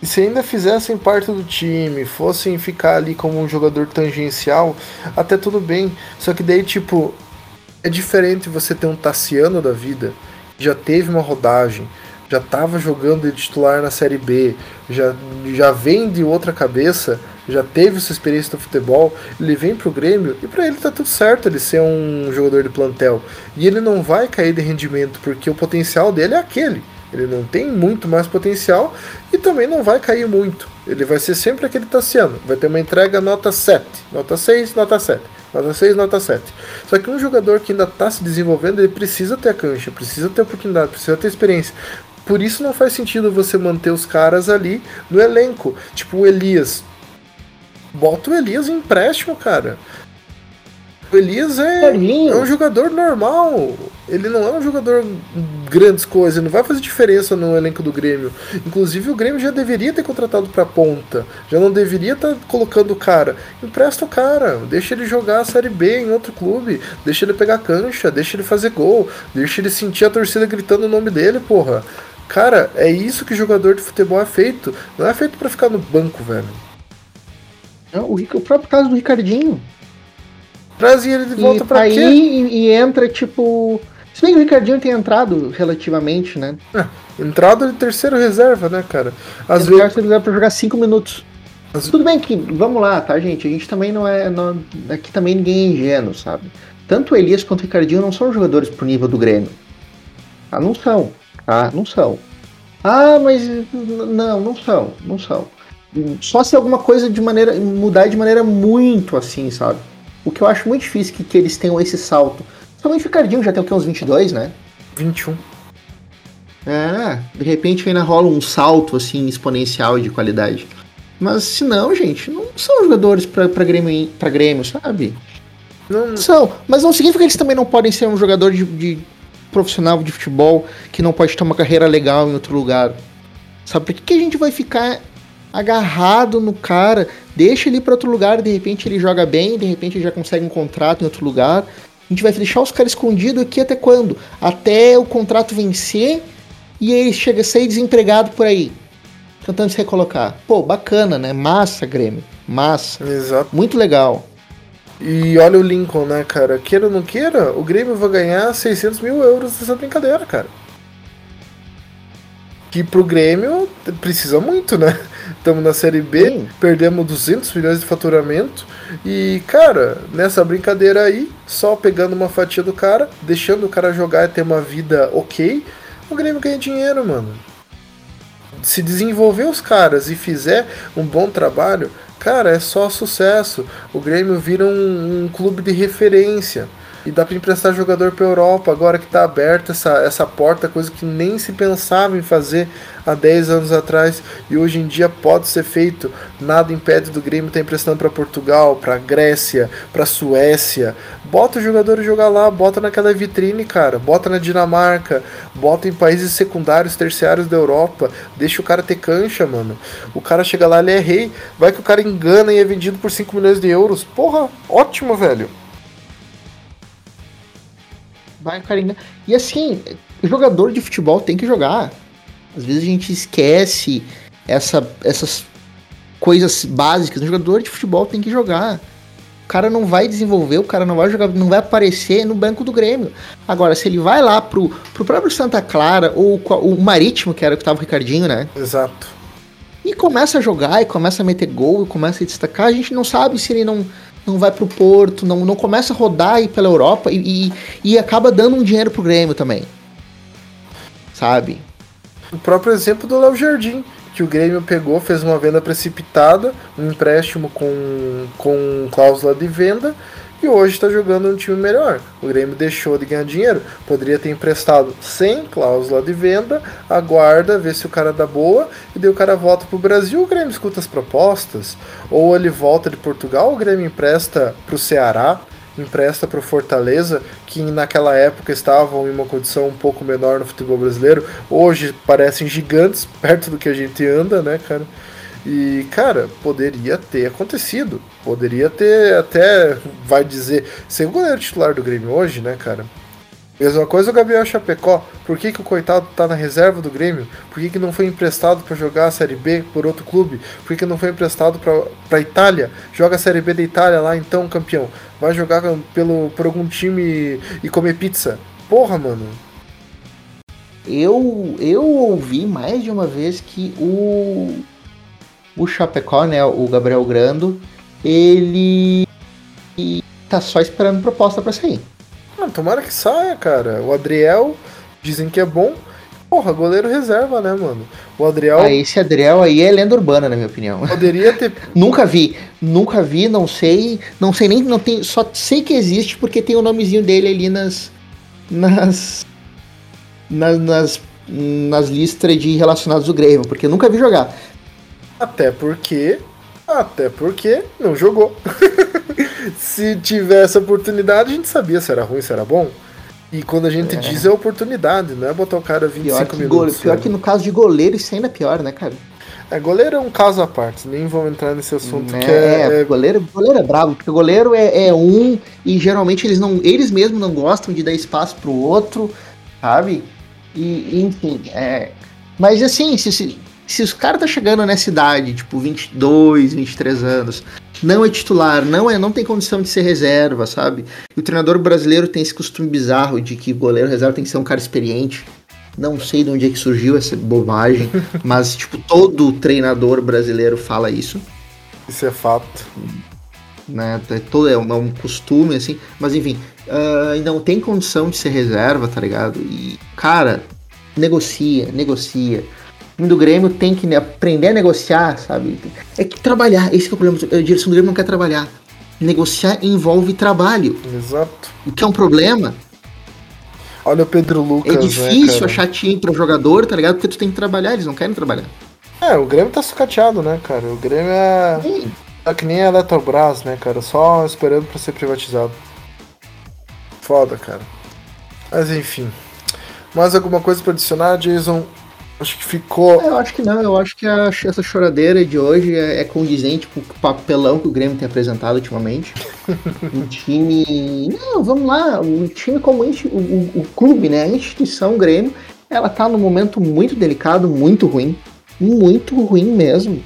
E se ainda fizessem parte do time, fossem ficar ali como um jogador tangencial, até tudo bem. Só que daí, tipo, é diferente você ter um Tassiano da vida, já teve uma rodagem, já tava jogando de titular na Série B, já, já vem de outra cabeça, já teve sua experiência no futebol, ele vem pro Grêmio e para ele tá tudo certo ele ser um jogador de plantel. E ele não vai cair de rendimento porque o potencial dele é aquele. Ele não tem muito mais potencial e também não vai cair muito. Ele vai ser sempre aquele Tassiano. Vai ter uma entrega nota 7, nota 6, nota 7. Nota 6, nota 7. Só que um jogador que ainda está se desenvolvendo, ele precisa ter a cancha, precisa ter oportunidade, precisa ter experiência. Por isso não faz sentido você manter os caras ali no elenco. Tipo o Elias. Bota o Elias em empréstimo, cara. O Elias é, é um jogador normal. Ele não é um jogador grandes coisas, não vai fazer diferença no elenco do Grêmio. Inclusive o Grêmio já deveria ter contratado pra ponta, já não deveria estar tá colocando o cara. Empresta o cara, deixa ele jogar a Série B em outro clube, deixa ele pegar cancha, deixa ele fazer gol, deixa ele sentir a torcida gritando o nome dele, porra. Cara, é isso que jogador de futebol é feito. Não é feito para ficar no banco, velho. Não, o, o próprio caso do Ricardinho. Trazia ele de volta e pra aí, quê? E, e entra, tipo. Se bem que o Ricardinho tem entrado relativamente, né? É, entrado de terceiro reserva, né, cara? Às vezes. Terceiro pra jogar cinco minutos. As... Tudo bem que, vamos lá, tá, gente? A gente também não é. Não, aqui também ninguém é ingênuo, sabe? Tanto o Elias quanto o Ricardinho não são jogadores pro nível do Grêmio. Ah, não são. Ah, não são. Ah, mas. Não, não são. Não são. Só se alguma coisa de maneira. mudar de maneira muito assim, sabe? O que eu acho muito difícil que, que eles tenham esse salto. Somente o Ricardinho já tem o que? Uns 22, né? 21. É, de repente ainda rola um salto assim exponencial de qualidade. Mas se não, gente, não são jogadores para Grêmio, pra Grêmio, sabe? Não são. Mas não significa que eles também não podem ser um jogador de, de profissional de futebol que não pode ter uma carreira legal em outro lugar. Sabe por que, que a gente vai ficar agarrado no cara? Deixa ele para outro lugar, de repente ele joga bem, de repente ele já consegue um contrato em outro lugar. A gente vai deixar os caras escondidos aqui até quando? Até o contrato vencer e ele chega a ser desempregado por aí. Tentando se recolocar. Pô, bacana, né? Massa, Grêmio. Massa. Exato. Muito legal. E olha o Lincoln, né, cara? Queira ou não queira, o Grêmio vai ganhar 600 mil euros dessa brincadeira, cara. Que pro Grêmio precisa muito, né? Estamos na Série B, Sim. perdemos 200 milhões de faturamento. E, cara, nessa brincadeira aí, só pegando uma fatia do cara, deixando o cara jogar e ter uma vida ok, o Grêmio ganha dinheiro, mano. Se desenvolver os caras e fizer um bom trabalho, Cara, é só sucesso. O Grêmio vira um, um clube de referência. E dá para emprestar jogador para Europa, agora que está aberta essa, essa porta, coisa que nem se pensava em fazer há 10 anos atrás e hoje em dia pode ser feito. Nada impede do Grêmio estar emprestando para Portugal, para Grécia, para Suécia. Bota o jogador jogar lá, bota naquela vitrine, cara. Bota na Dinamarca, bota em países secundários, terciários da Europa. Deixa o cara ter cancha, mano. O cara chega lá, ele é rei. Vai que o cara engana e é vendido por 5 milhões de euros. Porra, ótimo, velho. Vai, carinha. E assim, jogador de futebol tem que jogar. Às vezes a gente esquece essa, essas coisas básicas. O jogador de futebol tem que jogar. O cara não vai desenvolver, o cara não vai jogar, não vai aparecer no banco do Grêmio. Agora, se ele vai lá pro, pro próprio Santa Clara ou o Marítimo, que era o que tava o Ricardinho, né? Exato. E começa a jogar e começa a meter gol e começa a destacar, a gente não sabe se ele não não vai pro Porto, não, não começa a rodar aí pela Europa e, e, e acaba dando um dinheiro pro Grêmio também. Sabe? O próprio exemplo do Léo Jardim, que o Grêmio pegou, fez uma venda precipitada, um empréstimo com, com cláusula de venda, e hoje está jogando um time melhor. O Grêmio deixou de ganhar dinheiro, poderia ter emprestado sem cláusula de venda, aguarda, vê se o cara dá boa, e daí o cara volta pro Brasil, o Grêmio escuta as propostas, ou ele volta de Portugal, o Grêmio empresta pro Ceará, empresta para o Fortaleza, que naquela época estavam em uma condição um pouco menor no futebol brasileiro, hoje parecem gigantes [laughs] perto do que a gente anda, né, cara? E, cara, poderia ter acontecido. Poderia ter até, vai dizer, ser o goleiro titular do Grêmio hoje, né, cara? Mesma coisa o Gabriel Chapecó. Por que, que o coitado tá na reserva do Grêmio? Por que, que não foi emprestado para jogar a Série B por outro clube? Por que, que não foi emprestado para Itália? Joga a Série B da Itália lá então, campeão. Vai jogar pelo, por algum time e comer pizza. Porra, mano. Eu, eu ouvi mais de uma vez que o o Chapecó, né, o Gabriel Grando, ele tá só esperando proposta para sair. Ah, tomara que saia, cara. O Adriel dizem que é bom. Porra, goleiro reserva, né, mano? O Adriel. Ah, esse Adriel aí é lenda urbana, na minha opinião. Poderia [laughs] ter. nunca vi, nunca vi, não sei, não sei nem, não tem, só sei que existe porque tem o nomezinho dele ali nas, nas, nas, nas, nas listas de relacionados do Grêmio, porque eu nunca vi jogar. Até porque. Até porque não jogou. [laughs] se tivesse oportunidade, a gente sabia se era ruim, se era bom. E quando a gente é. diz é oportunidade, não é botar o cara 25 pior que minutos. Pior que no caso de goleiro, isso ainda é pior, né, cara? É, goleiro é um caso à parte, nem vamos entrar nesse assunto. É, que é, é... Goleiro, goleiro é bravo, porque goleiro é, é, um e geralmente eles não, eles mesmos não gostam de dar espaço pro outro, sabe? E, enfim, é. Mas assim, se, se, se os caras tá chegando nessa idade, tipo 22, 23 anos, não é titular, não é, não tem condição de ser reserva, sabe? E o treinador brasileiro tem esse costume bizarro de que o goleiro reserva tem que ser um cara experiente. Não sei de onde é que surgiu essa bobagem, [laughs] mas tipo todo treinador brasileiro fala isso. Isso é fato. Né, é todo é um, é um costume assim, mas enfim, uh, não tem condição de ser reserva, tá ligado? E cara, negocia, negocia. O time do Grêmio tem que aprender a negociar, sabe? É que trabalhar, esse é o problema. A direção do Grêmio não quer trabalhar. Negociar envolve trabalho. Exato. O que é um problema. Olha o Pedro Lucas. É difícil né, achar time para jogador, tá ligado? Porque tu tem que trabalhar, eles não querem trabalhar. É, o Grêmio tá sucateado, né, cara? O Grêmio é. Sim. É que nem a Eletrobras, né, cara? Só esperando para ser privatizado. Foda, cara. Mas enfim. Mais alguma coisa para adicionar, Jason? Acho que ficou. Eu acho que não, eu acho que a, essa choradeira de hoje é, é condizente com o papelão que o Grêmio tem apresentado ultimamente. [laughs] um time. Não, vamos lá, o time como o, o, o clube, né? A instituição Grêmio, ela tá num momento muito delicado, muito ruim. Muito ruim mesmo.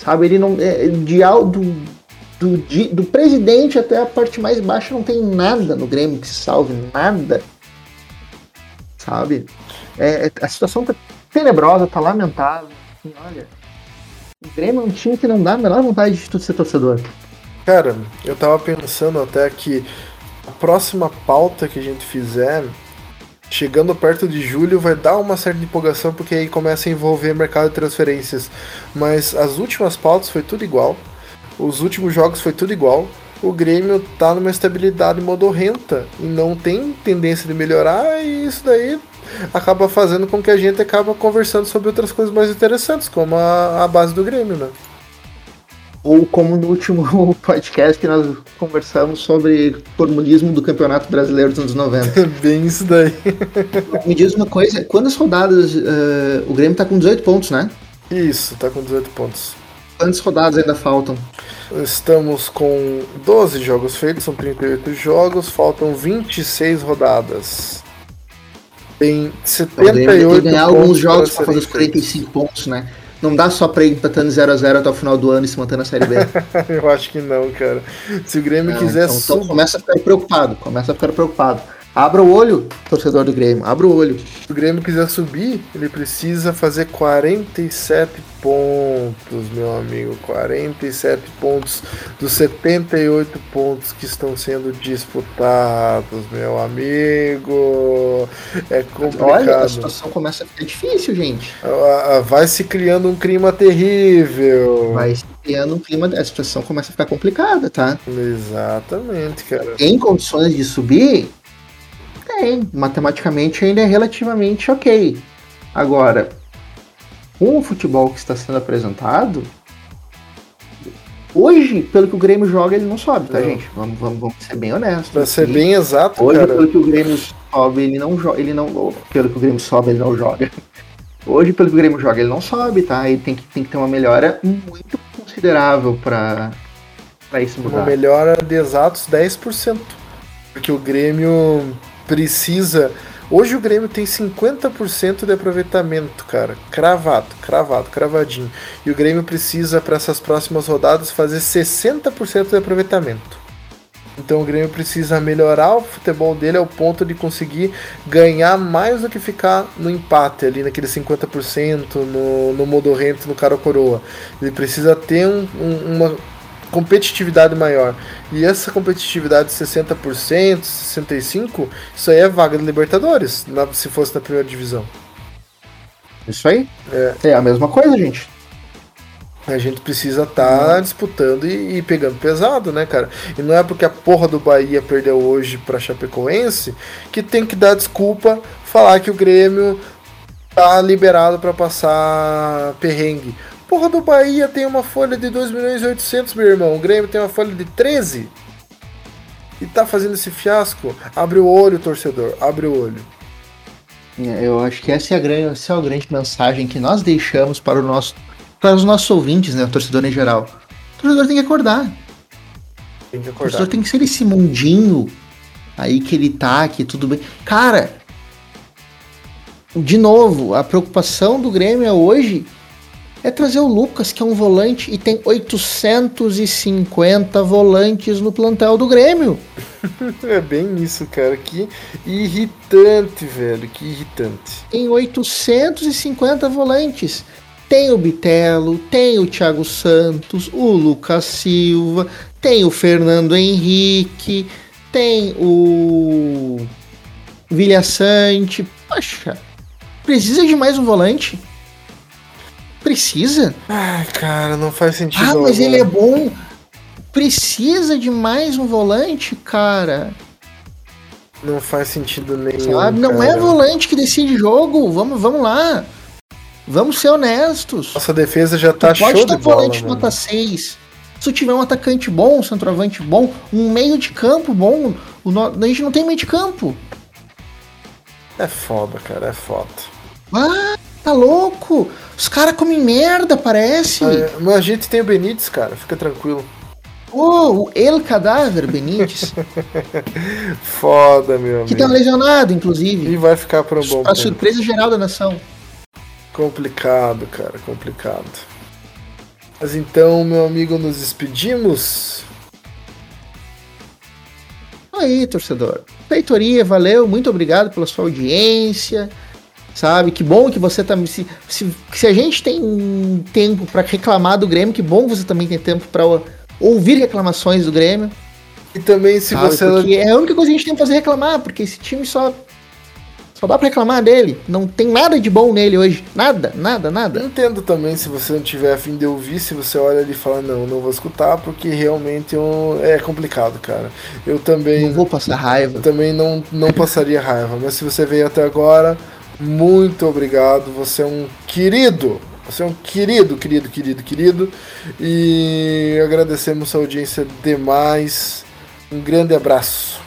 Sabe, ele não. É, de, do, do, do presidente até a parte mais baixa não tem nada no Grêmio que se salve, nada. Sabe? É, é, a situação tá tenebrosa, tá lamentável. Assim, olha, o Grêmio é um time que não dá a menor vontade de tu ser torcedor. Cara, eu tava pensando até que a próxima pauta que a gente fizer, chegando perto de julho, vai dar uma certa empolgação, porque aí começa a envolver mercado de transferências. Mas as últimas pautas foi tudo igual. Os últimos jogos foi tudo igual. O Grêmio tá numa estabilidade modorrenta e não tem tendência de melhorar, e isso daí acaba fazendo com que a gente acaba conversando sobre outras coisas mais interessantes, como a, a base do Grêmio, né? Ou como no último [laughs] podcast que nós conversamos sobre formulismo do Campeonato Brasileiro dos anos 90. [laughs] Bem isso daí. [laughs] Me diz uma coisa, quantas rodadas uh, o Grêmio tá com 18 pontos, né? Isso, tá com 18 pontos. Quantas rodadas ainda faltam? Estamos com 12 jogos feitos, são 38 jogos, faltam 26 rodadas. Tem 78 tem que ganhar alguns jogos para fazer os 45 pontos, né? Não dá só pra ir empatando 0x0 até o final do ano e se mantendo na Série B. [laughs] Eu acho que não, cara. Se o Grêmio não, quiser... Então, então começa a ficar preocupado, começa a ficar preocupado. Abra o olho, torcedor do Grêmio, abra o olho. Se o Grêmio quiser subir, ele precisa fazer 47 pontos, meu amigo. 47 pontos dos 78 pontos que estão sendo disputados, meu amigo. É complicado. Olha, a situação começa a ficar difícil, gente. Vai se criando um clima terrível. Vai se criando um clima. A situação começa a ficar complicada, tá? Exatamente, cara. Em condições de subir, tem. Matematicamente ainda é relativamente ok. Agora, com o futebol que está sendo apresentado, hoje, pelo que o Grêmio joga, ele não sobe, tá, não. gente? Vamos, vamos, vamos, ser bem honestos. Pra ser bem exato, hoje, cara. pelo que o Grêmio sobe, ele não joga. Ele não, pelo que o Grêmio sobe, ele não joga. Hoje, pelo que o Grêmio joga, ele não sobe, tá? Ele tem que, tem que ter uma melhora muito considerável para isso mudar. Uma melhora de exatos 10%. Porque o Grêmio precisa. Hoje o Grêmio tem 50% de aproveitamento, cara. Cravado, cravado, cravadinho. E o Grêmio precisa, para essas próximas rodadas, fazer 60% de aproveitamento. Então o Grêmio precisa melhorar o futebol dele ao ponto de conseguir ganhar mais do que ficar no empate ali, naquele 50%, no, no modorrento, no cara coroa. Ele precisa ter um, um, uma competitividade maior. E essa competitividade de 60%, 65%, isso aí é vaga de Libertadores, na, se fosse na primeira divisão. Isso aí. É, é a mesma coisa, gente. A gente precisa estar tá disputando e, e, pegando pesado, né, cara? E não é porque a porra do Bahia perdeu hoje pra Chapecoense que tem que dar desculpa falar que o Grêmio tá liberado para passar perrengue. Porra do Bahia tem uma folha de 2 milhões e 800, meu irmão. O Grêmio tem uma folha de 13. e tá fazendo esse fiasco, abre o olho, torcedor, abre o olho. É, eu acho que essa é a grande, essa é a grande mensagem que nós deixamos para, o nosso, para os nossos ouvintes, né? O torcedor em geral. O torcedor tem que acordar. Tem que O acordar. torcedor tem que ser esse mundinho aí que ele tá, que tudo bem. Cara, de novo, a preocupação do Grêmio hoje é trazer o Lucas, que é um volante, e tem 850 volantes no plantel do Grêmio. [laughs] É bem isso, cara. Que irritante, velho. Que irritante. Tem 850 volantes. Tem o Bitelo, tem o Thiago Santos, o Lucas Silva, tem o Fernando Henrique, tem o Vilha Sante. Poxa, precisa de mais um volante? Precisa? Ai, cara, não faz sentido. Ah, mas algum. ele é bom. Precisa de mais um volante, cara. Não faz sentido nenhum. Sabe? Não é cara. volante que decide jogo. Vamos, vamos lá. Vamos ser honestos. Nossa defesa já tá Tu pode show ter de bola, volante mano. nota 6. Se tu tiver um atacante bom, um centroavante bom, um meio de campo bom, no- a gente não tem meio de campo. É foda, cara, é foda. Ah, tá louco? Os caras comem merda, parece. É, mas a gente tem o Benítez, cara, fica tranquilo. Ô, o El Cadáver Benítez, [laughs] Foda, meu que amigo. tá lesionado, E inclusive. vai ficar por um bom A surpresa geral da nação. Complicado, cara, complicado. Mas então, meu amigo, nos despedimos. Aí, torcedor. Feitoria, valeu, muito obrigado pela sua audiência. Sabe, que bom que você também. Se, se, se a gente tem tempo pra reclamar do Grêmio, que bom que você também tem tempo pra ouvir reclamações do Grêmio. E também, se sabe? você. Porque é a única coisa que a gente tem que fazer é reclamar, porque esse time só. Só dá pra reclamar dele. Não tem nada de bom nele hoje. Nada, nada, nada. Entendo também se você não tiver a fim de ouvir, se você olha ali e fala, não, não vou escutar, porque realmente eu- é complicado, cara. Eu também. Não vou passar raiva. Eu também não, não passaria raiva. Mas se você veio até agora, muito obrigado. Você é um querido. Você é um querido, querido, querido, querido. E agradecemos a audiência demais. Um grande abraço.